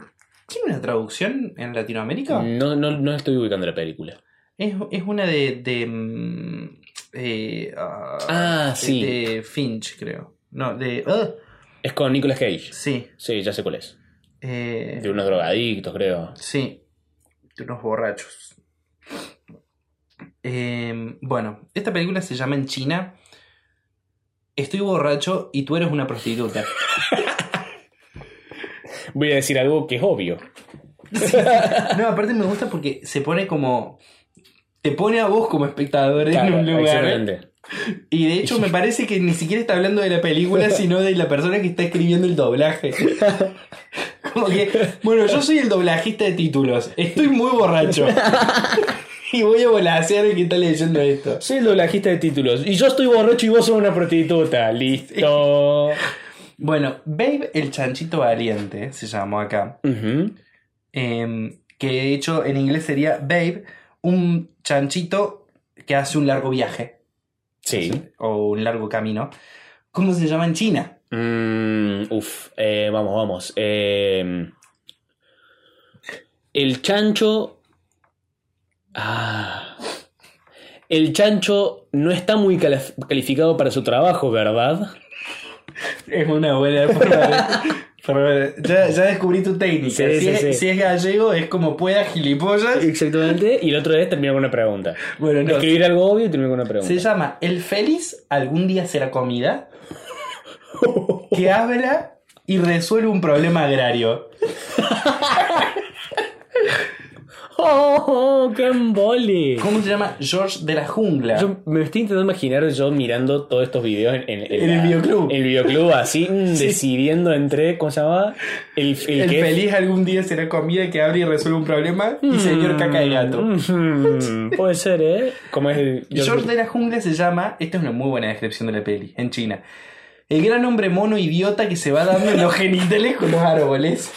¿Tiene una traducción en Latinoamérica? No, no, no estoy ubicando la película. Es, es una de. de mm, eh, ah, Ah, sí. De Finch, creo. No, de. ah, Es con Nicolas Cage. sí. Sí, ya sé cuál es. eh, De unos drogadictos, creo. Sí. De unos borrachos. Eh, bueno, esta película se llama en China. Estoy borracho y tú eres una prostituta. Voy a decir algo que es obvio. No, aparte me gusta porque se pone como. Te pone a vos como espectador Claro, en un lugar. Y de hecho me parece que ni siquiera está hablando de la película, (laughs) sino de la persona que está escribiendo el doblaje. Como que, bueno, yo soy el doblajista de títulos. Estoy muy borracho. (laughs) (laughs) Y voy a volasear el que está leyendo esto. Soy el doblajista de títulos. Y yo estoy borracho y vos sos una prostituta. Listo. (laughs) Bueno, Babe el chanchito valiente se llamó acá. Eh, que de hecho en inglés sería Babe, un chanchito que hace un largo viaje. Sí. O un largo camino. ¿Cómo se llama en China? Mm, uf, eh, vamos, vamos. Eh, el chancho. Ah. El chancho no está muy calificado para su trabajo, ¿verdad? Es una buena (laughs) forma de- Ya, ya descubrí tu técnica. Sí, si, sí, es, sí. si es gallego, es como pueda gilipollas. Exactamente. Y el otro vez termina con una pregunta. Bueno, no. Escribir algo obvio y termina con una pregunta. Se llama El feliz algún día será comida. Que habla y resuelve un problema agrario. (laughs) ¡Oh, qué embole! ¿Cómo se llama? George de la jungla. Yo me estoy intentando imaginar yo mirando todos estos videos en, en- En el la- videoclub. En el videoclub, así, mm, (laughs) Sí. decidiendo entre, ¿cómo se llamaba? El, el, el que- feliz algún día será comida que abre y resuelve un problema. Y señor caca de gato. Mm, puede ser, ¿eh? Como es el. (laughs) George de la jungla se llama, esta es una muy buena descripción de la peli, en China. El gran hombre mono idiota que se va dando en los genitales con los árboles.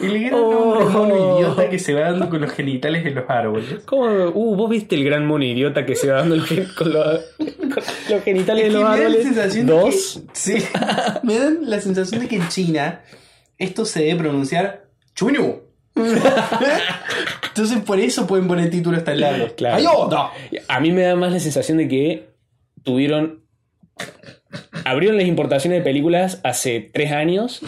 El gran hombre mono idiota que se va dando con los genitales en los árboles. ¿Cómo? Uh, vos viste el gran mono idiota que se va dando con, los- con los genitales Es de los árboles. de Dos. que- sí, me dan la sensación de que en China esto se debe pronunciar Chunu. Entonces por eso pueden poner títulos tan largos. Claro. ¡Ayuda! A mí me da más la sensación de que tuvieron. Abrieron las importaciones de películas hace tres años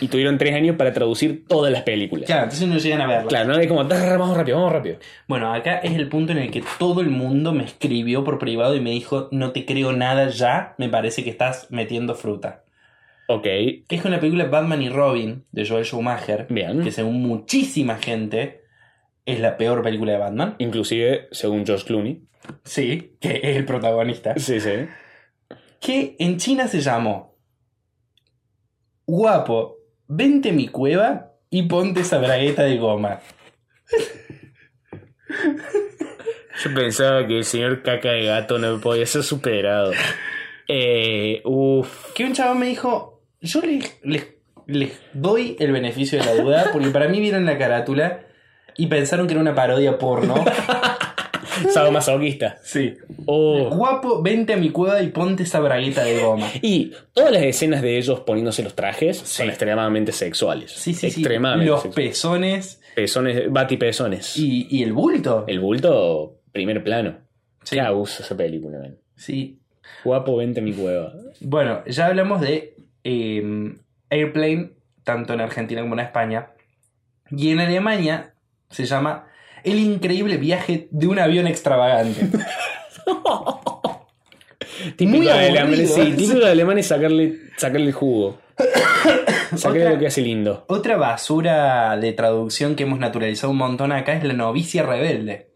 y tuvieron tres años para traducir todas las películas. Claro, entonces no llegan a verla. Claro, ¿no? Es como, "Tarr, vamos rápido, vamos rápido. Bueno, acá es el punto en el que todo el mundo me escribió por privado y me dijo, no te creo nada ya, me parece que estás metiendo fruta. Ok, Que es con la película Batman y Robin de Joel Schumacher, Bien. que según muchísima gente es la peor película de Batman. inclusive según George Clooney. Sí, que es el protagonista. Sí, sí. Que en China se llamó Guapo, vente a mi cueva y ponte esa bragueta de goma. Yo pensaba que el señor caca de gato no podía ser superado. Eh, uff. Que un chavo me dijo, yo les, les, les doy el beneficio de la duda, porque para mí vieron la carátula y pensaron que era una parodia porno. (laughs) Sadomasoquista. Sí. Oh. Guapo, vente a mi cueva y ponte esa bragueta de goma. Y todas las escenas de ellos poniéndose los trajes Sí. son extremadamente sexuales. Sí, sí, sí. extremadamente Los sexuales. pezones Pezones, batipezones. y, y el bulto. El bulto, primer plano. Sí. Qué abuso esa película, man. Sí. Guapo, vente a mi cueva. Bueno, ya hablamos de eh, Airplane, tanto en Argentina como en España. Y en Alemania se llama El increíble viaje de un avión extravagante. (laughs) Típico de alemán, aburrido, sí, típico de alemán es sacarle, sacarle el jugo. sacarle Otra- lo que hace lindo. Otra basura de traducción que hemos naturalizado un montón acá es la novicia rebelde.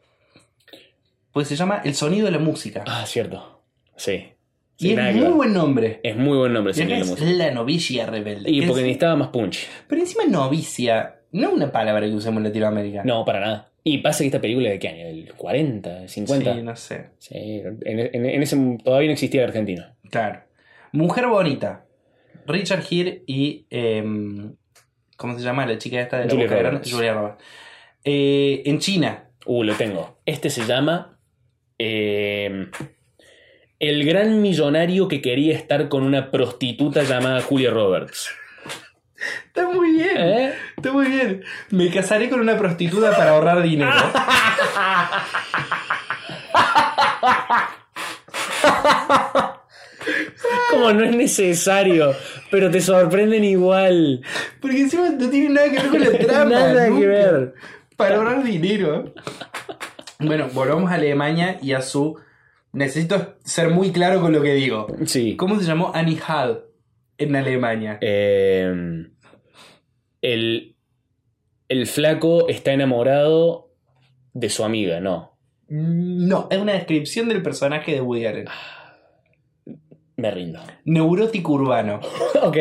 Pues se llama El sonido de la música. Ah, cierto. Sí. y Sí, es muy buen nombre. Es muy buen nombre, señor es la novicia rebelde. Y que porque es- necesitaba más punch. Pero encima novicia, no es una palabra que usemos en Latinoamérica. No, para nada. Y pasa que esta película de qué año? ¿El 40? ¿50? Sí, no sé. Sí, en, en- en ese todavía no existía Argentina. Claro. Mujer bonita. Richard Gere y. em, ¿Cómo se llama la chica esta de la Julia boca grande? Roberts. Julia Roberts. Eh, en China. Uh, lo tengo. Este se llama. eh, el gran millonario que quería estar con una prostituta llamada Julia Roberts. Está muy bien. ¿Eh? Está muy bien. Me casaré con una prostituta para ahorrar dinero. Como no es necesario, pero te sorprenden igual. Porque encima no tiene nada que ver con la (laughs) trama. Nada que ver. Para ahorrar dinero. Bueno, volvamos a Alemania y a su. Necesito ser muy claro con lo que digo. Sí. ¿Cómo se llamó Annie Hall en Alemania? Eh, el, el flaco está enamorado de su amiga, no. No, es una descripción del personaje de Woody Allen. Me rindo. Neurótico urbano. (laughs) ok,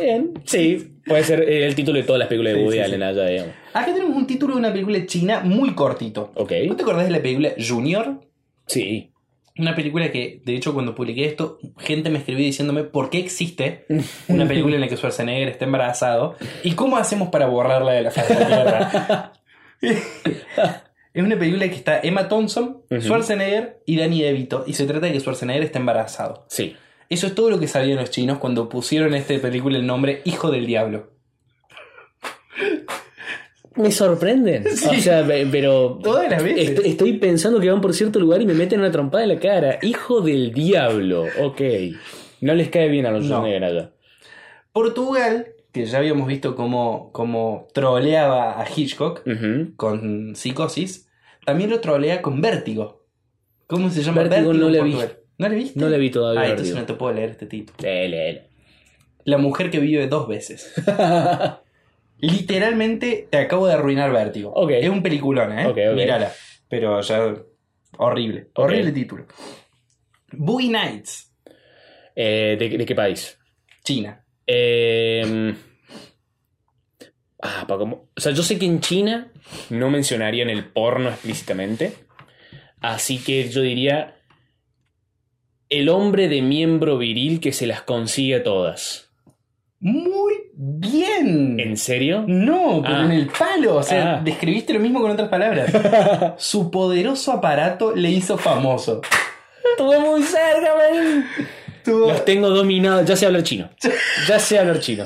bien. Sí, puede ser eh, el título de todas las películas de Sí, Woody sí, Allen sí. allá, digamos. Acá tenemos un título de una película china muy cortito. Ok. ¿No te acordás de la película Junior? Sí. Una película que, de hecho, cuando publiqué esto, gente me escribió diciéndome por qué existe una película en la que Schwarzenegger está embarazado y cómo hacemos para borrarla de la faz de la tierra. (laughs) es una película que está Emma Thompson. Schwarzenegger y Danny DeVito y se trata de que Schwarzenegger está embarazado. Sí. Eso es todo lo que sabían los chinos cuando pusieron a esta película el nombre Hijo del Diablo. Me sorprenden. (laughs) Sí. O sea, pe- pero. Todas las veces. Estoy, estoy pensando que van por cierto lugar y me meten una trompada en la cara. Hijo del diablo. Ok. No les cae bien a los No. Allá. Portugal, que ya habíamos visto cómo, cómo troleaba a Hitchcock con Psicosis, también lo trolea con Vértigo. ¿Cómo se llama? Vértigo no en la vi. ¿No le viste? No la vi todavía, Ah, entonces Vértigo. no te puedo leer este lee, lee. La mujer que vive dos veces. (laughs) Literalmente te acabo de arruinar Vértigo. Ok. Es un peliculón, ¿eh? Mírala. Pero ya. Horrible. Horrible título. Boogie Nights. Eh, ¿de, de qué país? China. Eh, ah, pa' como- o sea, yo sé que en China no mencionarían el porno explícitamente. Así que yo diría. El hombre de miembro viril que se las consigue todas. Muy bien. ¿En serio? No, pero Ah. en el palo. O sea, Ah. describiste lo mismo con otras palabras. (laughs) Su poderoso aparato le hizo famoso. Estuve muy cerca, man. Los tengo dominados. Ya sé hablar chino. Ya sé hablar chino.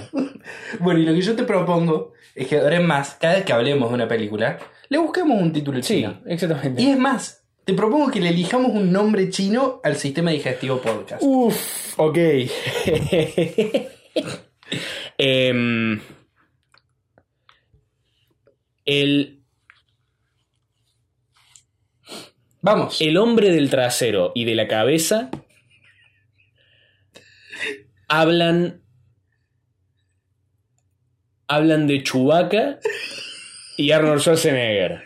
Bueno, y lo que yo te propongo es que ahora en más, cada vez que hablemos de una película, le busquemos un título Sí, chino. exactamente. Y es más, te propongo que le elijamos un nombre chino al sistema digestivo podcast. Uf, ok. (laughs) Em, el, Vamos. el hombre del trasero y de la cabeza hablan. Hablan de Chewbacca y Arnold Schwarzenegger.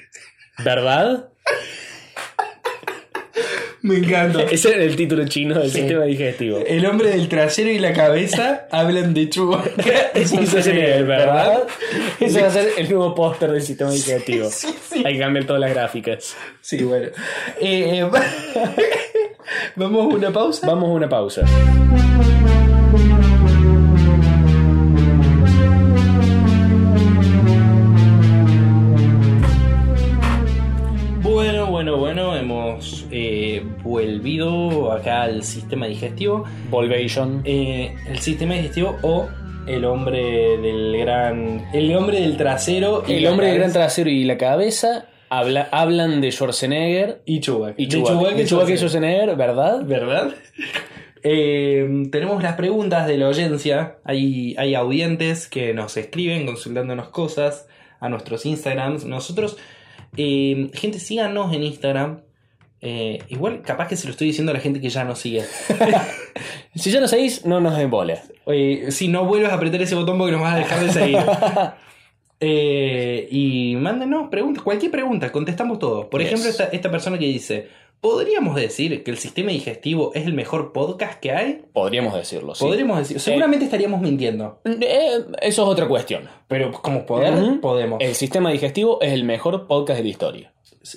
¿Verdad? Me encanta. (laughs) Ese era el título chino del Sí. sistema digestivo. El hombre del trasero y la cabeza hablan de Chewbacca Y Schwarzenegger, ¿verdad? Ese va a ser el nuevo póster del sistema digestivo. Sí, sí. Hay que cambiar todas las gráficas. Sí, bueno. Eh, eh, (laughs) Vamos a una pausa. Vamos a una pausa. Vuelto acá al sistema digestivo. Volvation. Eh, el sistema digestivo o el hombre del gran. El hombre del trasero. y El hombre del gran trasero y la cabeza habla- hablan de Schwarzenegger Y Chewbacca. y Chewbacca y Schwarzenegger, ¿verdad? ¿Verdad? Eh, tenemos las preguntas de la audiencia. Hay, hay audientes que nos escriben consultándonos cosas a nuestros Instagrams. Nosotros, eh, gente, síganos en Instagram. Eh, igual, capaz que se lo estoy diciendo a la gente que ya nos sigue. (laughs) Si ya no sabéis, no nos den bola. Oye, si no vuelves a apretar ese botón porque nos vas a dejar de seguir. (laughs) Eh, y mándenos preguntas, cualquier pregunta, contestamos todo. Por Yes. ejemplo, esta, esta persona que dice: ¿Podríamos decir que el sistema digestivo es el mejor podcast que hay? Podríamos decirlo, sí. Podríamos decir, seguramente estaríamos mintiendo, Eh, eso es otra cuestión. pero como poder, podemos. El sistema digestivo es el mejor podcast de la historia.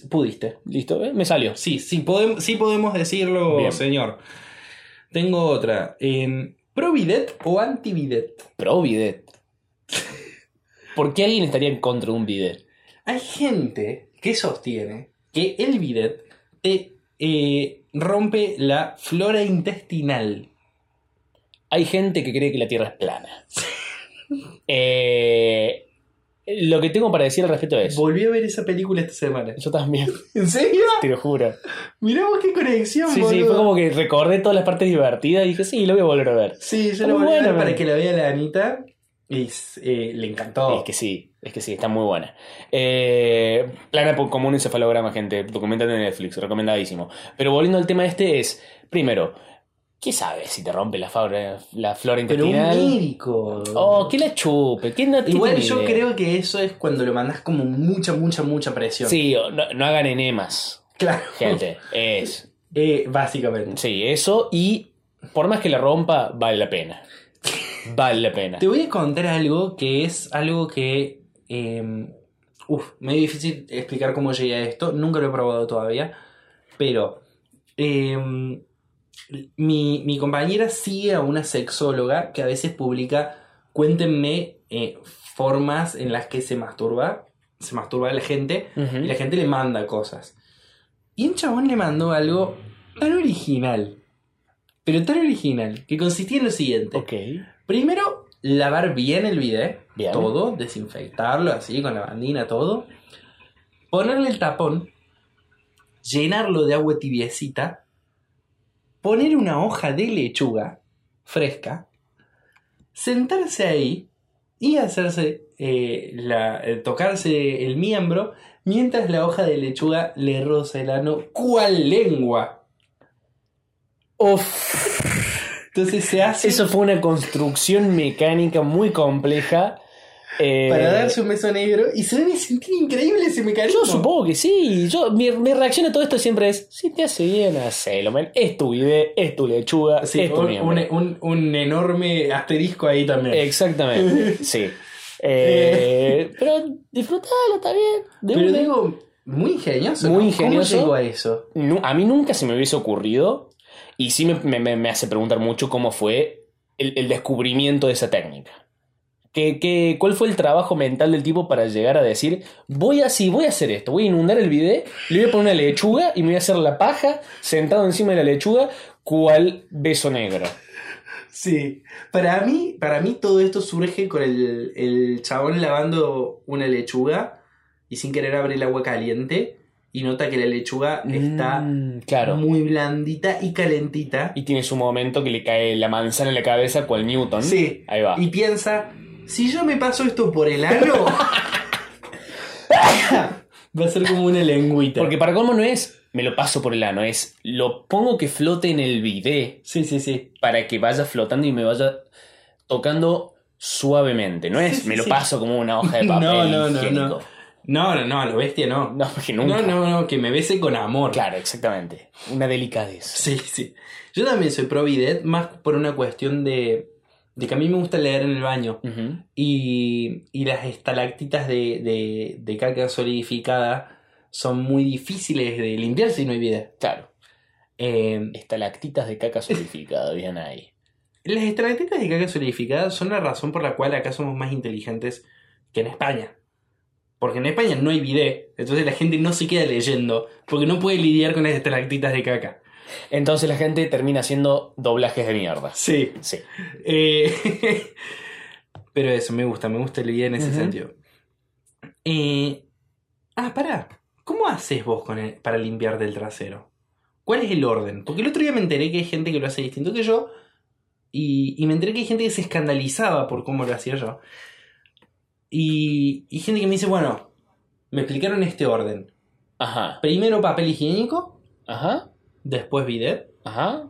Pudiste. ¿Listo? ¿Eh? Me salió. Sí, sí podemos, sí podemos decirlo, Bien. señor. Tengo otra. Eh, ¿Providet o antividet? Pro bidet. (laughs) ¿Por qué alguien estaría en contra de un bidet? Hay gente que sostiene que el bidet te eh, rompe la flora intestinal. Hay gente que cree que la Tierra es plana. (laughs) Eh, lo que tengo para decir al respecto es... Volví a ver esa película esta semana. Yo también, (laughs) ¿En serio? te lo juro. Mirá vos qué conexión, Sí, sí, fue como que recordé todas las partes divertidas y dije, sí, lo voy a volver a ver. Sí, yo lo volví a ver para que la vea la Anita. Y eh, le encantó. Es que sí, es que sí, está muy buena. Eh, plana como un encefalograma, gente. Documental de Netflix, recomendadísimo. Pero volviendo al tema este es, primero, ¿qué sabes si te rompe la, fabra- la flora Pero un intestinal? médico. Oh, que la chupe, que no Igual tiene yo creo que eso es cuando lo mandás como mucha, mucha, mucha presión. Sí, no, no hagan enemas, Claro. gente. Es. (laughs) Eh, básicamente. Sí, eso y por más que la rompa, vale la pena. Vale la pena. (laughs) Te voy a contar algo que es algo que. eh, uf, me es difícil explicar cómo llegué a esto. Nunca lo he probado todavía. Pero. eh, mi, mi compañera sigue a una sexóloga que a veces publica. Cuéntenme eh, formas en las que se masturba. Se masturba la gente. Y la gente le manda cosas. Y un chabón le mandó algo tan original. Pero tan original. Que consistía en lo siguiente. Primero, lavar bien el bidet. Bien. Todo. Desinfectarlo así, con la bandina, todo. Ponerle el tapón. Llenarlo de agua tibiecita. Poner una hoja de lechuga fresca. Sentarse ahí. Y hacerse. eh, la, eh, tocarse el miembro. Mientras la hoja de lechuga le roza el ano. ¿Cuál lengua? Uf. Entonces se hace Eso fue una construcción mecánica muy compleja. Eh, para darse un beso negro y se debe sentir increíble ese mecanismo. Yo supongo que sí. Yo, mi, mi reacción a todo esto siempre es: si te hace bien, hacelo, man. Es tu video, es tu lechuga, Sí, es tu un, un- un- un enorme asterisco ahí también. Exactamente, (laughs) sí. Eh, pero disfrutalo, está bien. De Pero una. digo, muy ingenioso. Muy ¿no? ingenioso. ¿Cómo llegó a eso? A mí nunca se me hubiese ocurrido. Y sí me, me- me- me hace preguntar mucho cómo fue el, el descubrimiento de esa técnica. ¿Qué, qué, cuál fue el trabajo mental del tipo para llegar a decir, voy a, sí, voy a hacer esto, voy a inundar el video, le voy a poner una lechuga y me voy a hacer la paja sentado encima de la lechuga, cual beso negro? Sí. Para mí, para mí todo esto surge con el, el chabón lavando una lechuga y sin querer abre el agua caliente y nota que la lechuga está Mm, claro. muy blandita y calentita. Y tiene su momento que le cae la manzana en la cabeza cual Newton. Sí. Ahí va. Y piensa, si yo me paso esto por el ano, (laughs) va a ser como una lengüita. Porque para cómo no es, me lo paso por el ano, es lo pongo que flote en el bidet Sí, sí, sí. para que vaya flotando y me vaya tocando suavemente. No es Sí, sí, me lo sí. paso como una hoja de (laughs) papel. No, no, no, higiénico. no. No, no, no, a lo bestia no. No, porque nunca. No, no, no, que me bese con amor. Claro, exactamente. Una delicadeza. Sí, sí. Yo también soy pro bidet, más por una cuestión de, de que a mí me gusta leer en el baño. Y, y las estalactitas de, de, de caca solidificada son muy difíciles de limpiar si no hay bidet. Claro. Eh, Estalactitas de caca solidificada, bien ahí. las estalactitas de caca solidificada son la razón por la cual acá somos más inteligentes que en España. Porque en España no hay bidet, entonces la gente no se queda leyendo, porque no puede lidiar con las estalactitas de caca. Entonces la gente termina haciendo doblajes de mierda. Sí. Sí. Eh, (laughs) pero eso, me gusta, me gusta el video en ese sentido. Eh, ah, pará. ¿Cómo haces vos con el- para limpiar del trasero? ¿Cuál es el orden? Porque el otro día me enteré que hay gente que lo hace distinto que yo. Y, y me enteré que hay gente que se escandalizaba por cómo lo hacía yo. Y, y gente que me dice, bueno, me explicaron este orden. Ajá. Primero papel higiénico, Ajá. Después bidet, Ajá.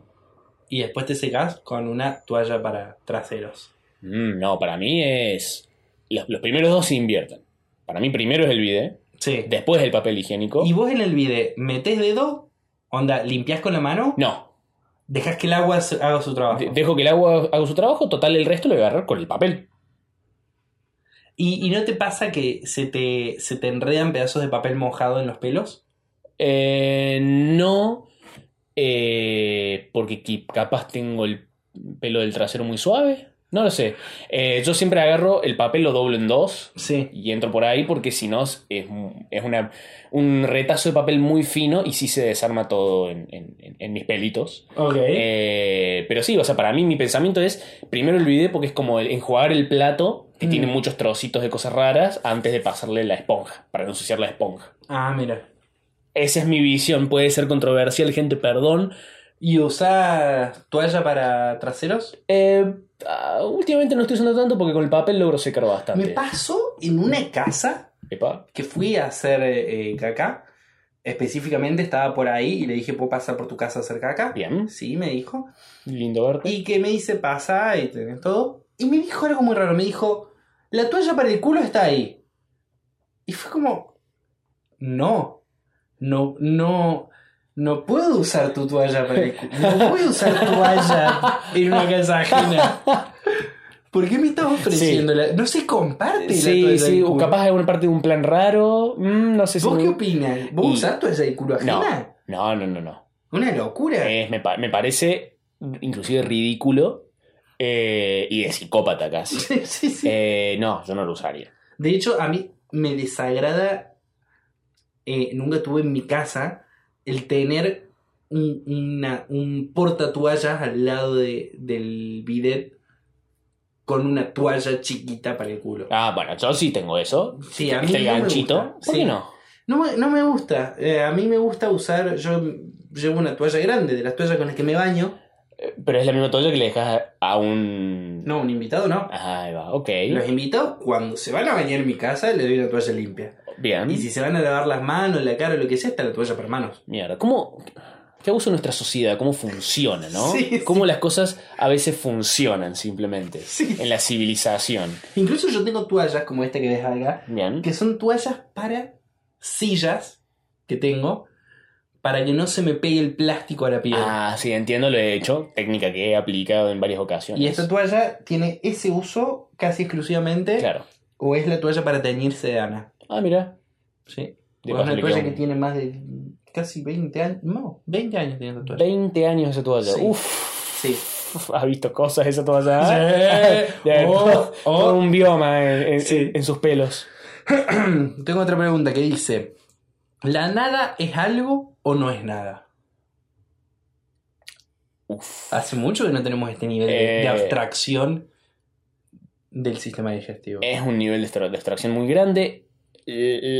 y después te secas con una toalla para traseros. Mm, no, para mí es. Los, los primeros dos se invierten. Para mí, primero es el bidet, Sí. después el papel higiénico. ¿Y vos en el bidet metés dedo? Onda, ¿limpias con la mano? No, ¿Dejas que el agua haga su trabajo? de- dejo que el agua haga su trabajo, total, el resto lo voy a agarrar con el papel. ¿Y, y no te pasa que se te, se te enredan pedazos de papel mojado en los pelos? Eh, no, eh, porque capaz tengo el pelo del trasero muy suave. No lo sé. Eh, yo siempre agarro el papel, lo doblo en dos Sí. y entro por ahí porque si no es, es una, un retazo de papel muy fino y sí se desarma todo en, en- en- en mis pelitos. Ok. Eh, pero sí, o sea, para mí mi pensamiento es primero el bidet porque es como el- enjuagar el plato que Mm. tiene muchos trocitos de cosas raras antes de pasarle la esponja, para no ensuciar la esponja. Ah, mira. Esa es mi visión, puede ser controversial, gente, perdón. ¿Y usás toalla para traseros? Eh, ah, últimamente no estoy usando tanto porque con el papel logro secar bastante. Me pasó en una casa Epa. que fui a hacer eh, caca. Específicamente estaba por ahí y le dije, ¿puedo pasar por tu casa a hacer caca? Bien, Sí, me dijo. lindo verte. Y que me dice, pasa y tenés todo. Y me dijo algo muy raro. Me dijo, la toalla para el culo está ahí. Y fue como, no, no, no, no puedo usar tu toalla para el culo. No puedo usar toalla en una casa ajena. ¿Por qué me estás ofreciendo? la- No se comparte la Sí, toalla sí, o culo. capaz alguna parte de un plan raro. mm, no sé si. ¿Vos me- qué opinas? ¿Vos Y- usás toalla de culo No, ajena? no, no, no. no. Una locura. Es- me, pa- me parece inclusive ridículo eh, y de psicópata casi. (laughs) Sí, sí, sí. Eh, no, yo no lo usaría. De hecho, a mí me desagrada, eh, nunca tuve en mi casa, el tener un, una, un portatoallas al lado de, del bidet con una toalla chiquita para el culo. Ah, bueno, yo sí tengo eso. Sí, a mí Está el no me ganchito. gusta. ¿Por Sí. no? No me, no me gusta. Eh, a mí me gusta usar, yo llevo una toalla grande, de las toallas con las que me baño. Eh, Pero es la misma toalla que le dejas a un. No, un invitado no. Ahí va, ok. Los invitados, cuando se van a bañar en mi casa, le doy una toalla limpia. Bien. Y si se van a lavar las manos, la cara, lo que sea, está la toalla para manos. Mierda, ¿cómo? qué abuso nuestra sociedad, cómo funciona, ¿no? Sí, (laughs) sí. Cómo las cosas a veces funcionan simplemente Sí. en la civilización. Incluso yo tengo toallas como esta que ves acá, Bien. que son toallas para sillas que tengo para que no se me pegue el plástico a la piel. Ah, sí, entiendo, lo he hecho. Técnica que he aplicado en varias ocasiones. y esta toalla tiene ese uso casi exclusivamente, Claro. o es la toalla para teñirse de Ana. Ah, mira. Sí. De O es paso una le toalla queda que tiene más de casi 20 años. No, 20 años tiene toalla. 20 años esa toalla. Sí. Uf. Sí. ¿Has (laughs) visto cosas esa toalla? Sí. De- Oh, todo, oh. todo un bioma en, en- Sí. en sus pelos. (clears throat) Tengo otra pregunta que dice: ¿La nada es algo o no es nada? Uf. Hace mucho que no tenemos este nivel de, de Eh. abstracción del sistema digestivo. Es un nivel de abstracción muy grande.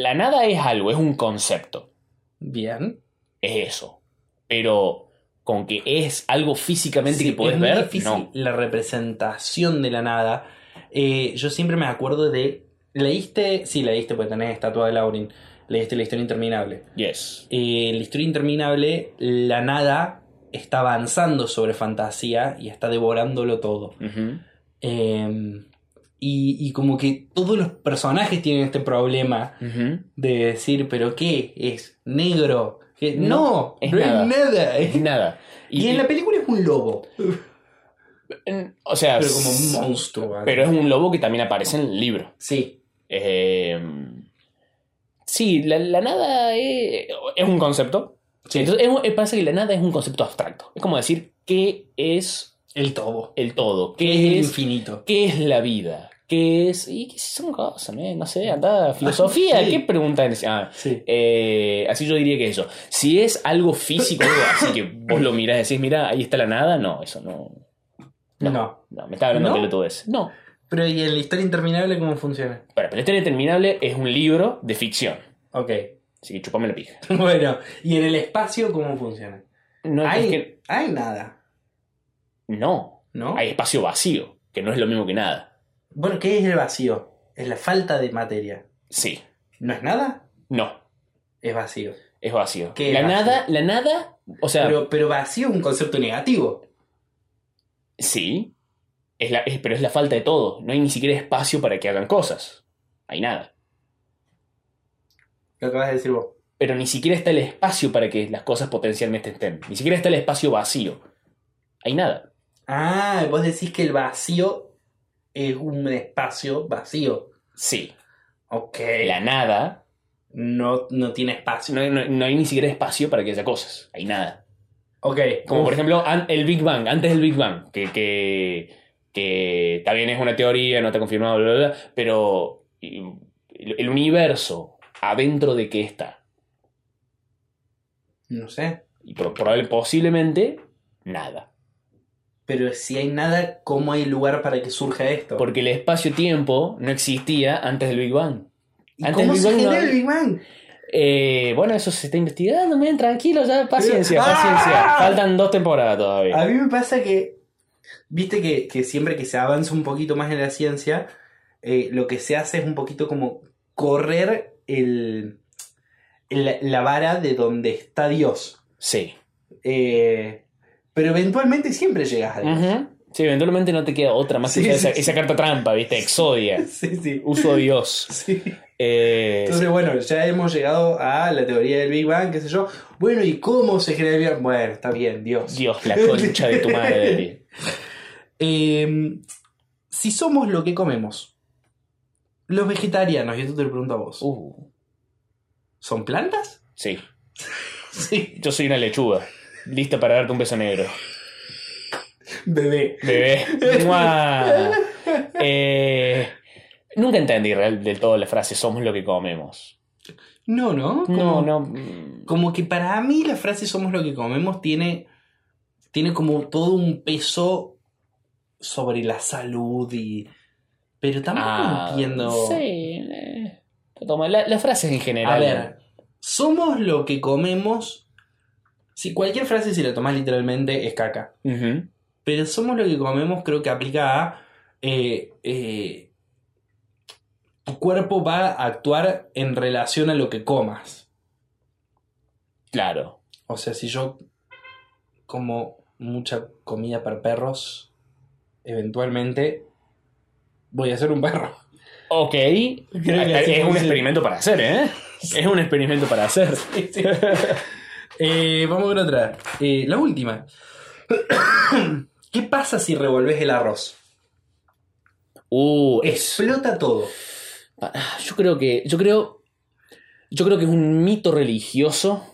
La nada es algo, es un concepto. Bien. Es eso. Pero con que es algo físicamente Sí, que es muy ver, difícil no. la representación de la nada. Eh, yo siempre me acuerdo de. ¿Leíste? Sí, leíste, porque tenés estatua de Laurin. Leíste la historia interminable. Yes. Eh, la historia interminable, la nada está avanzando sobre fantasía y está devorándolo todo. Eh, y, y como que todos los personajes tienen este problema de decir, ¿pero qué? ¿Es negro? ¿Qué? No, No, no es es nada. nada. Es nada. (laughs) Y, en la película es un lobo, O sea, pero como un monstruo. Pero es un lobo que también aparece en el libro. Sí, Eh, sí, la, la nada es, es un concepto. Sí. Entonces, es que la nada es un concepto abstracto. Es como decir qué es el todo. el todo, Que qué es el es, infinito. qué es la vida, qué es. Y qué son cosas, no sé, anda, filosofía, Sí. ¿qué preguntan? Ah, Sí. eh, así yo diría que eso. Si es algo físico, algo así que vos lo mirás y decís, mira, ahí está la nada, no, eso no. No. No, me está hablando ¿No? de pelotudez. No. Pero ¿y en la historia interminable cómo funciona? Bueno, pero la historia interminable es un libro de ficción. Ok. Así que chupame la pija. (laughs) Bueno, ¿y en el espacio cómo funciona? No, hay, es que hay nada, no. ¿no? Hay espacio vacío, que no es lo mismo que nada. Bueno, ¿qué es el vacío? Es la falta de materia. Sí. ¿No es nada? No. Es vacío. Es vacío. ¿Qué la vacío? nada, la nada, o sea, Pero, pero vacío es un concepto negativo. sí. Es la, es- pero es la falta de todo. No hay ni siquiera espacio para que hagan cosas. Hay nada. Lo acabas de decir vos. Pero ni siquiera está el espacio para que las cosas potencialmente estén. Ni siquiera está el espacio vacío. Hay nada. Ah, vos decís que el vacío es un espacio vacío. Sí. Ok. La nada, No, no tiene espacio. no, no- no hay ni siquiera espacio para que haya cosas. Hay nada. Ok. Como Uf. por ejemplo el Big Bang, antes del Big Bang, que, que, que también es una teoría, no está confirmado, bla, bla, bla, pero el, universo, adentro de qué está. No sé. Y pro- probable- posiblemente nada. Pero si hay nada, ¿cómo hay lugar para que surja esto? Porque el espacio-tiempo no existía antes del Big Bang. ¿Y antes ¿Cómo del se Big Bang no- el Big Bang? Eh, bueno, eso se está investigando, men, tranquilo, ya, paciencia, ¡Ah! paciencia. Faltan dos temporadas todavía. A mí me pasa que, viste que, que siempre que se avanza un poquito más en la ciencia, eh, lo que se hace es un poquito como correr el, el- la vara de donde está Dios. Sí. Eh, pero eventualmente siempre llegas a Dios. Ujú. Sí, eventualmente no te queda otra más que Sí, usar sí, esa, sí. esa carta trampa, ¿viste? Exodia. (laughs) Sí, sí. Uso Dios. (laughs) Sí. Eh, Entonces, bueno, ya hemos llegado a la teoría del Big Bang, qué sé yo. Bueno, ¿y cómo se genera el Big Bang? Bueno, está bien, Dios. Dios, la concha de tu madre. (laughs) Eh, si somos lo que comemos, los vegetarianos, y esto te lo pregunto a vos, Uh, ¿son plantas? sí. Sí. Yo soy una lechuga. Lista para darte un beso negro. Bebé. Bebé. Eh, nunca entendí del todo la frase somos lo que comemos. No, ¿no? No, Como- no. mm, Como que para mí la frase somos lo que comemos tiene, tiene como todo un peso sobre la salud y... Pero tampoco ah, entiendo... Sí. eh, la- las frases en general. A ver, somos lo que comemos... Si cualquier frase si la tomas literalmente es caca. Ujú. Pero somos lo que comemos creo que aplica a... eh, eh, tu cuerpo va a actuar en relación a lo que comas. Claro. O sea, si yo como mucha comida para perros, eventualmente voy a ser un perro. Ok. que es un experimento para hacer, ¿eh? Es un experimento para hacer. Eh, vamos con otra. Eh, la última. (coughs) ¿Qué pasa si revolves el arroz? Uh. Explota todo. Ah, Yo creo que. Yo creo. Yo creo que es un mito religioso.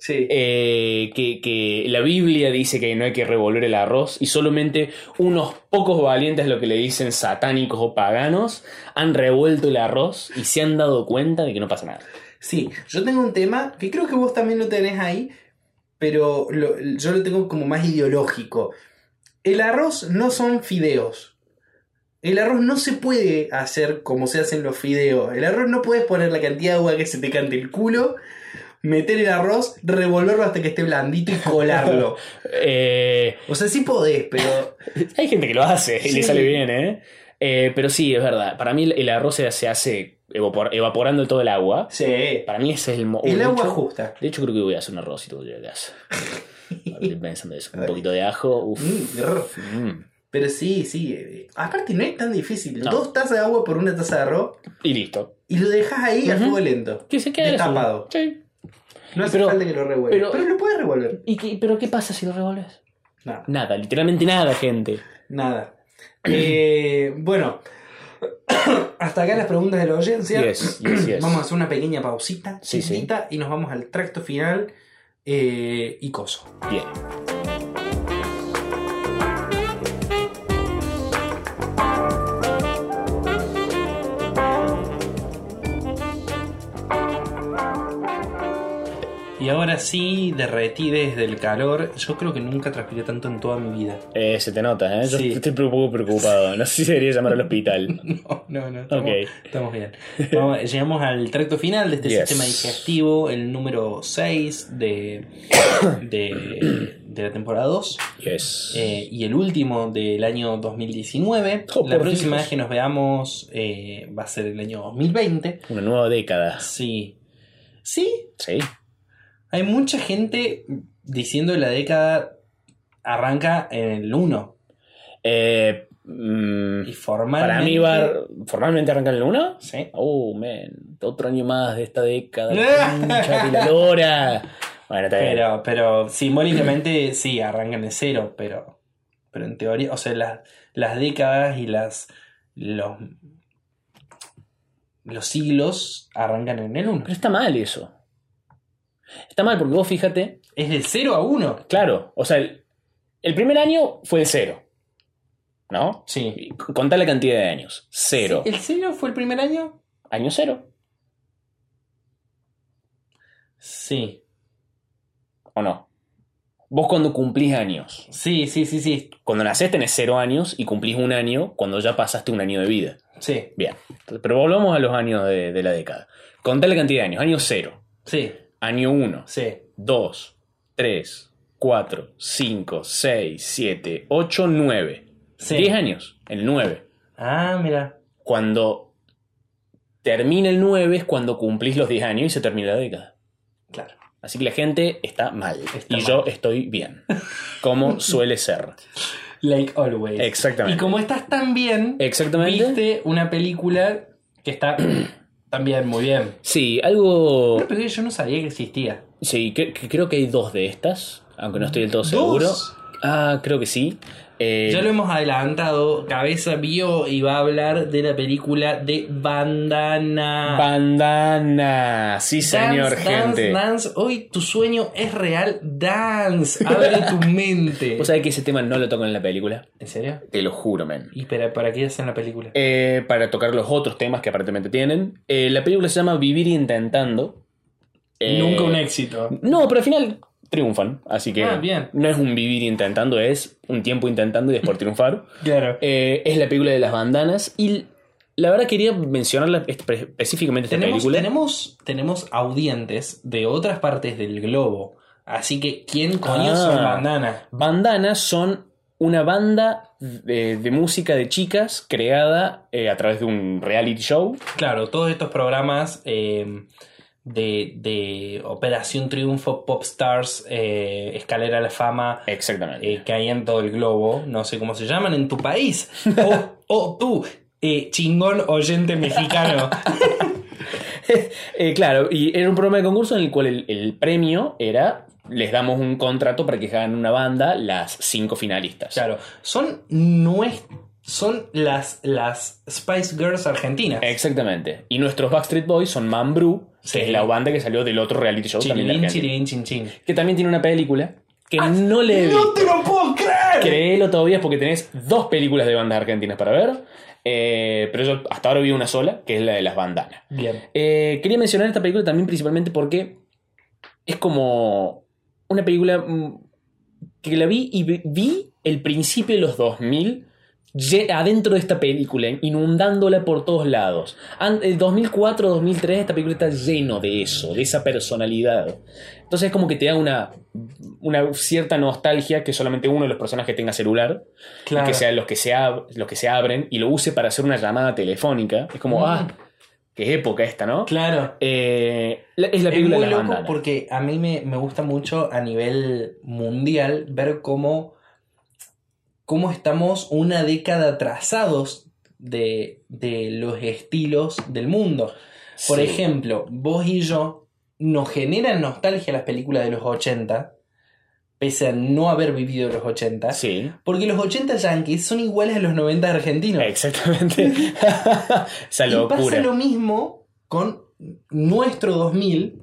Sí. eh, que, que la Biblia dice que no hay que revolver el arroz y solamente unos pocos valientes, lo que le dicen satánicos o paganos, han revuelto el arroz y se han dado cuenta de que no pasa nada. Sí, yo tengo un tema que creo que vos también lo tenés ahí, pero lo- yo lo tengo como más ideológico. El arroz no son fideos. El arroz no se puede hacer como se hacen los fideos. El arroz no puedes poner la cantidad de agua que se te cante el culo, meter el arroz, revolverlo hasta que esté blandito y colarlo. (laughs) Eh, O sea, sí podés, pero (laughs) hay gente que lo hace y Sí. le sale bien, ¿eh? Eh, Pero sí, es verdad. Para mí el arroz se, hace evapor- evaporando todo el agua. sí. Para mí ese es el... mo- El de agua hecho- justa. De hecho, creo que voy a hacer un arrocito de casa. (laughs) Estoy pensando eso. Un poquito de ajo. Uf. Mm. Mm. Pero sí, sí. eh, Aparte no es tan difícil. No. Dos tazas de agua por una taza de arroz Y listo. y lo dejas ahí a Ujú. fuego lento. Que se quede Destapado. Sí. No hace Pero- falta que lo revuelvas. Pero, pero- lo puedes revolver. ¿Y qué- ¿Pero qué pasa si lo revuelves? Nada. Nada, literalmente nada, gente. Nada. (clears throat) Eh, bueno. (coughs) Hasta acá las preguntas de la audiencia. Yes, yes, (clears throat) yes. Vamos a hacer una pequeña pausita, Sí, sí. chiquitita, y nos vamos al tracto final eh, y coso. Bien. Y ahora sí, derretí desde el calor. Yo creo que nunca transpiré tanto en toda mi vida. Eh, se te nota, ¿eh? Yo Sí. estoy un poco preocupado. No sé si debería llamar al hospital. (laughs) No, no, no. Estamos, Ok. estamos bien. Vamos, llegamos al tracto final de este Yes. sistema digestivo, el número 6 de, de, de la temporada 2. Yes. eh, y el último del año 2019. Oh, la próxima Dios. vez que nos veamos eh, va a ser el año 2020. Una nueva década. Sí. Sí, Sí. Hay mucha gente diciendo que la década arranca en el 1. Eh, mm, Y formalmente. para mí va. ¿Formalmente arranca en el 1? Sí. Oh, man. Otro año más de esta década. (laughs) Lora. Bueno, está bien. Pero, pero simbólicamente sí, arrancan de cero, pero, pero en teoría, o sea, las, las décadas y las los, los siglos arrancan en el 1. Pero está mal eso. Está mal porque vos fíjate. Es de 0 a 1. Claro, o sea, el, el primer año fue el cero. ¿No? Sí. Contá la cantidad de años. Cero. ¿El 0 fue el primer año? Año cero. Sí. ¿O no? Vos cuando cumplís años. Sí, sí, sí, sí. Cuando nacés tenés cero años y cumplís un año cuando ya pasaste un año de vida. Sí, Bien. Pero volvamos a los años de, de la década. Contá la cantidad de años. Año cero. sí, Año uno. sí. 2, 3, 4, 5, 6, 7, 8, 9. Sí. 10 años. El 9. Ah, mira. Cuando termina el 9 es cuando cumplís los 10 años y se termina la década. Claro. Así que la gente está mal. Está y mal. yo estoy bien. Como (laughs) suele ser. Like always. Exactamente. Y como estás tan bien, Exactamente. viste una película que está también muy bien. Sí, algo. Que yo no sabía que existía. Sí, que- que creo que hay dos de estas. Aunque no estoy del todo ¿Dos? seguro. Ah, creo que sí. Eh, Ya lo hemos adelantado. Cabeza vio y va a hablar de la película de Bandana. Bandana. Sí, señor, Dance, gente. Dance, dance. Hoy tu sueño es real. Dance. Abre tu (laughs) mente. ¿Vos sabés que ese tema no lo tocan en la película? ¿En serio? Te lo juro, man. ¿Y para, para qué hacen la película? Eh, para tocar los otros temas que aparentemente tienen. Eh, la película se llama Vivir Intentando. Nunca un éxito. No, pero al final triunfan. Así que Ah, bien. no es un vivir intentando, es un tiempo intentando y después (laughs) triunfar. Claro. Eh, es la película de las bandanas. Y la verdad quería mencionarla espe- específicamente esta Tenemos, película. tenemos, tenemos audientes de otras partes del globo. Así que, ¿quién coño Ah. son Bandana? Bandanas son una banda de, de música de chicas creada eh, a través de un reality show. Claro, todos estos programas eh, de, de Operación Triunfo, Popstars, eh, Escalera a la Fama, Exactamente. eh, que hay en todo el globo, no sé cómo se llaman en tu país, o, o tú, eh, chingón oyente mexicano. (laughs) Eh, claro, y era un programa de concurso en el cual el, el premio era, les damos un contrato para que hagan una banda las cinco finalistas. Claro, son, nues- son las, las Spice Girls argentinas. Exactamente. Y nuestros Backstreet Boys son Mambrú, Sí. que es la banda que salió del otro reality show también chin, chin. Que también tiene una película que no le ¡No te lo puedo creer! Créelo todavía porque tenés dos películas de bandas argentinas para ver. eh, pero yo hasta ahora vi una sola, que es la de las bandanas. Bien. Eh, quería mencionar esta película también principalmente porque es como una película mm, que la vi y vi- el principio de los 2000 lle- adentro de esta película, inundándola por todos lados. El 2004-2003 esta película está lleno de eso, de esa personalidad. Entonces es como que te da una, una cierta nostalgia que solamente uno de los personajes tenga celular Claro. que sean los que se, los que se abren y lo use para hacer una llamada telefónica. Es como, Mm. ah, qué época esta, ¿no? Claro. Eh, la- es la Es película muy de las loco porque a mí me, me gusta mucho a nivel mundial ver cómo, cómo estamos una década atrasados de, de los estilos del mundo. Por Sí. ejemplo, vos y yo nos generan nostalgia las películas de los 80, pese a no haber vivido los 80, Sí, porque los 80 yankees son iguales a los 90 argentinos. exactamente. (laughs) Esa Y locura. pasa lo mismo con nuestro 2000,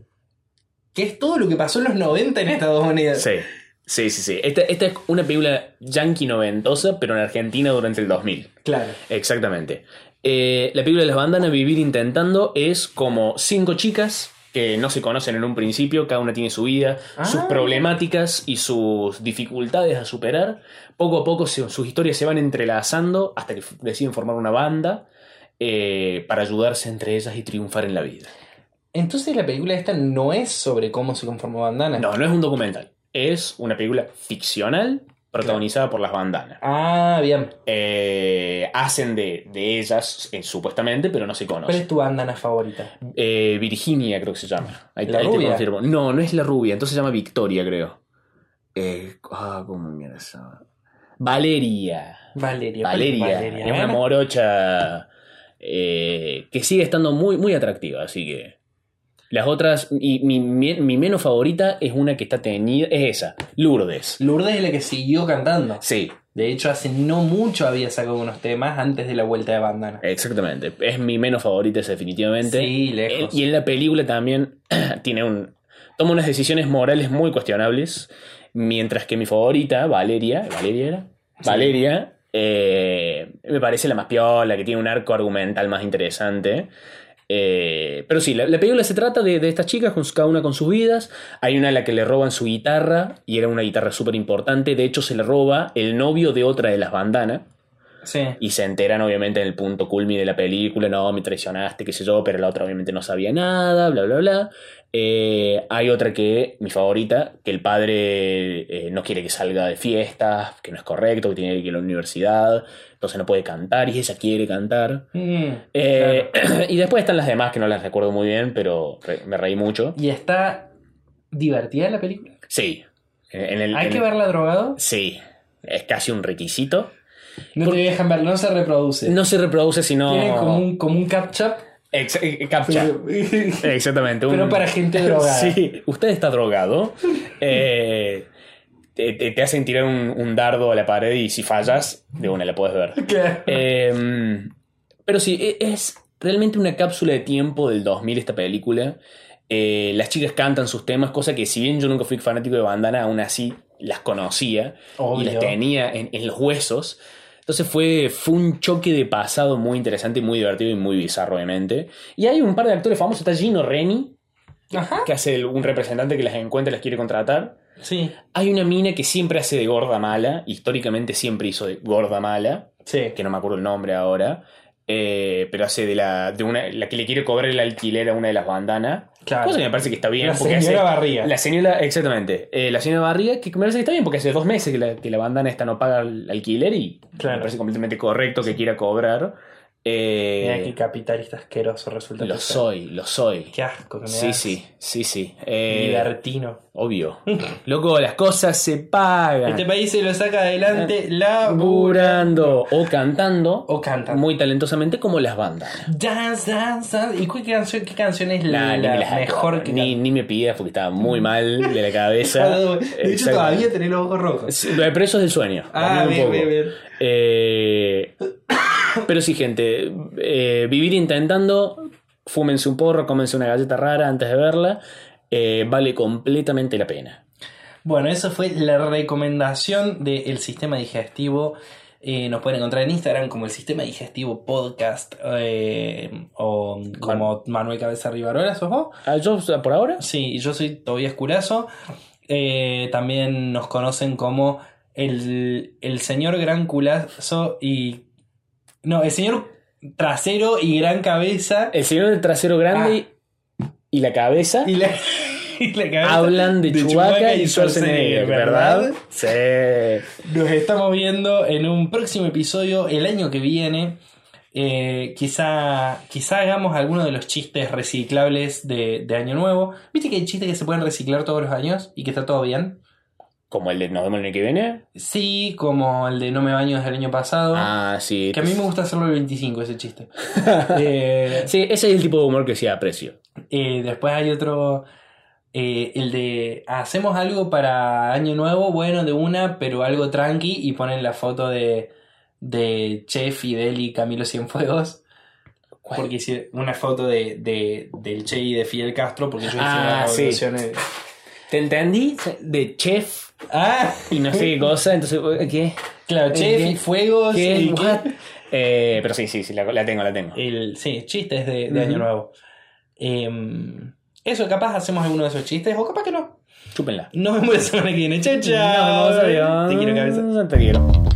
que es todo lo que pasó en los 90 en Estados Unidos. Sí, sí, sí. sí. Esta, esta es una película yankee noventosa, pero en Argentina durante el 2000. Claro. Exactamente. Eh, la película de las bandanas, Vivir Intentando, es como cinco chicas que no se conocen en un principio, cada una tiene su vida, Ah. sus problemáticas y sus dificultades a superar. Poco a poco se- sus historias se van entrelazando hasta que deciden formar una banda eh, para ayudarse entre ellas y triunfar en la vida. Entonces la película esta no es sobre cómo se conformó Bandana. No, no es un documental, es una película ficcional protagonizada por las bandanas. Ah, bien. Eh, hacen de, de ellas, eh, supuestamente, pero no se ¿Cuál conocen. es tu bandana favorita? Eh, Virginia creo que se llama. Ahí, ¿La ahí te confirmo. No, no es la rubia, entonces se llama Victoria, creo. Ah, ¿cómo mierda se llama? Valeria. Valeria. ¿cuál es Valeria. Valeria? Es una morocha que sigue estando muy, muy atractiva, así que. Las otras, y mi, mi- mi menos favorita es una que está teñida, es esa, Lourdes. Lourdes es la que siguió cantando. Sí, De hecho, hace no mucho había sacado unos temas antes de la vuelta de bandana. exactamente. Es mi menos favorita, definitivamente. Sí, lejos. Y en la película también (clears throat) tiene un. toma unas decisiones morales muy cuestionables. Mientras que mi favorita, Valeria. ¿Valeria era? Sí. Valeria. eh, me parece la más piola, que tiene un arco argumental más interesante. Eh, pero sí, la, la película se trata de, estas chicas, con cada una con sus vidas. Hay una a la que le roban su guitarra, y era una guitarra súper importante. De hecho, se le roba el novio de otra de las bandanas. Sí. Y se enteran obviamente en el punto culmine de la película, no, me traicionaste, qué sé yo, pero la otra obviamente no sabía nada, bla, bla, bla. Eh, hay otra que, mi favorita, que el padre eh, no quiere que salga de fiestas, que no es correcto, que tiene que ir a la universidad, entonces no puede cantar y ella quiere cantar. Mm, Eh, (clears throat) y después están las demás que no las recuerdo muy bien, pero re- me reí mucho. ¿Y está divertida la película? Sí. En el, ¿Hay en que el- verla drogado? Sí. Es casi un requisito. No te dejan ver, no se reproduce. No se reproduce sino... Tiene como un, como un captcha. Ex- eh, captcha. Pero, Exactamente. un- pero para gente drogada. (laughs) Sí, usted está drogado. eh, te, te- hacen tirar un, un dardo a la pared y si fallas, de una la puedes ver. (laughs) Claro. Eh, pero sí, e- es realmente una cápsula de tiempo del 2000 esta película. Eh, las chicas cantan sus temas, cosa que si bien yo nunca fui fanático de bandana, aún así las conocía y las tenía en, en los huesos. Entonces fue, fue un choque de pasado muy interesante, muy divertido y muy bizarro, obviamente. Y hay un par de actores famosos. Está Gino Reni, Ajá. que hace el- un representante que las encuentra y las quiere contratar. Sí. Hay una mina que siempre hace de gorda mala, históricamente siempre hizo de gorda mala, Sí. que no me acuerdo el nombre ahora, eh, pero hace de la de una la que le quiere cobrar el alquiler a una de las bandanas. Claro. Cosa que me parece que está bien. La porque señora hace- Barriga. La señora, exactamente. Eh, la señora Barriga, que me parece que está bien porque hace dos meses que la, que la bandana esta no paga el alquiler y Claro. me parece completamente correcto que quiera cobrar. Eh, Mira qué capitalista asqueroso resulta. lo soy, lo soy. Qué asco que me Sí, das. sí, sí, sí. Eh, Libertino. obvio. (laughs) Loco, las cosas se pagan. Este país se lo saca adelante laburando. Laburando o cantando. O cantando. Muy talentosamente como las bandas. Dance, dance, dance. ¿Y qué canción, qué canción es la, Nah, mejor que ni, ni me pidas porque estaba muy mal de la cabeza. (laughs) De hecho, todavía tenés los ojos rojos. Sí, Pero eso es del sueño. Ah, bien, bien. Eh, pero sí, gente. eh, vivir intentando. Fúmense un porro, cómense una galleta rara antes de verla. eh, vale completamente la pena. Bueno, eso fue la recomendación del sistema digestivo. Eh, nos pueden encontrar en Instagram como el sistema digestivo podcast eh, o como Manuel Cabeza Rivarola, ¿sos vos? Ah, ¿Yo por ahora? Sí, yo soy Tobias Curazo. Eh, también nos conocen como el, el señor Gran Culazo y... No, el señor Trasero y Gran Cabeza. El señor del trasero grande y la cabeza Y la, (laughs) y la cabeza hablan de, Chewbacca y Schwarzenegger, ¿verdad? Sí. Nos estamos viendo en un próximo episodio el año que viene. Eh, quizá, quizá hagamos alguno de los chistes reciclables de, de Año Nuevo. ¿Viste que hay chistes que se pueden reciclar todos los años y que está todo bien? Como el de Nos vemos el año que viene. Sí, como el de No me baño desde el año pasado. Ah, sí. que a mí me gusta hacerlo el 25, ese chiste. (laughs) Eh, Sí, ese es el tipo de humor que sí aprecio. eh, después hay otro. eh, el de hacemos algo para Año Nuevo, bueno, de una, pero algo tranqui, y ponen la foto de, de Che, Fidel y Camilo Cienfuegos. ¿Cuál? Porque una foto de, de- del Che y de Fidel Castro, porque yo Ah, sí. ¿Te entendí? De chef Ah, y no sé qué cosa, entonces, ¿qué? claro, Che, ¿Qué? y Fuegos. ¿Qué? y What? Eh, pero sí, sí, sí, la, la tengo, la tengo. El, sí, chistes de. Año Nuevo. Em, eso, capaz hacemos alguno de esos chistes, o capaz que no. Chúpenla. Nos vemos la semana que viene. Chao, chao. Nos vemos, adiós. Te quiero, cabeza. Te quiero.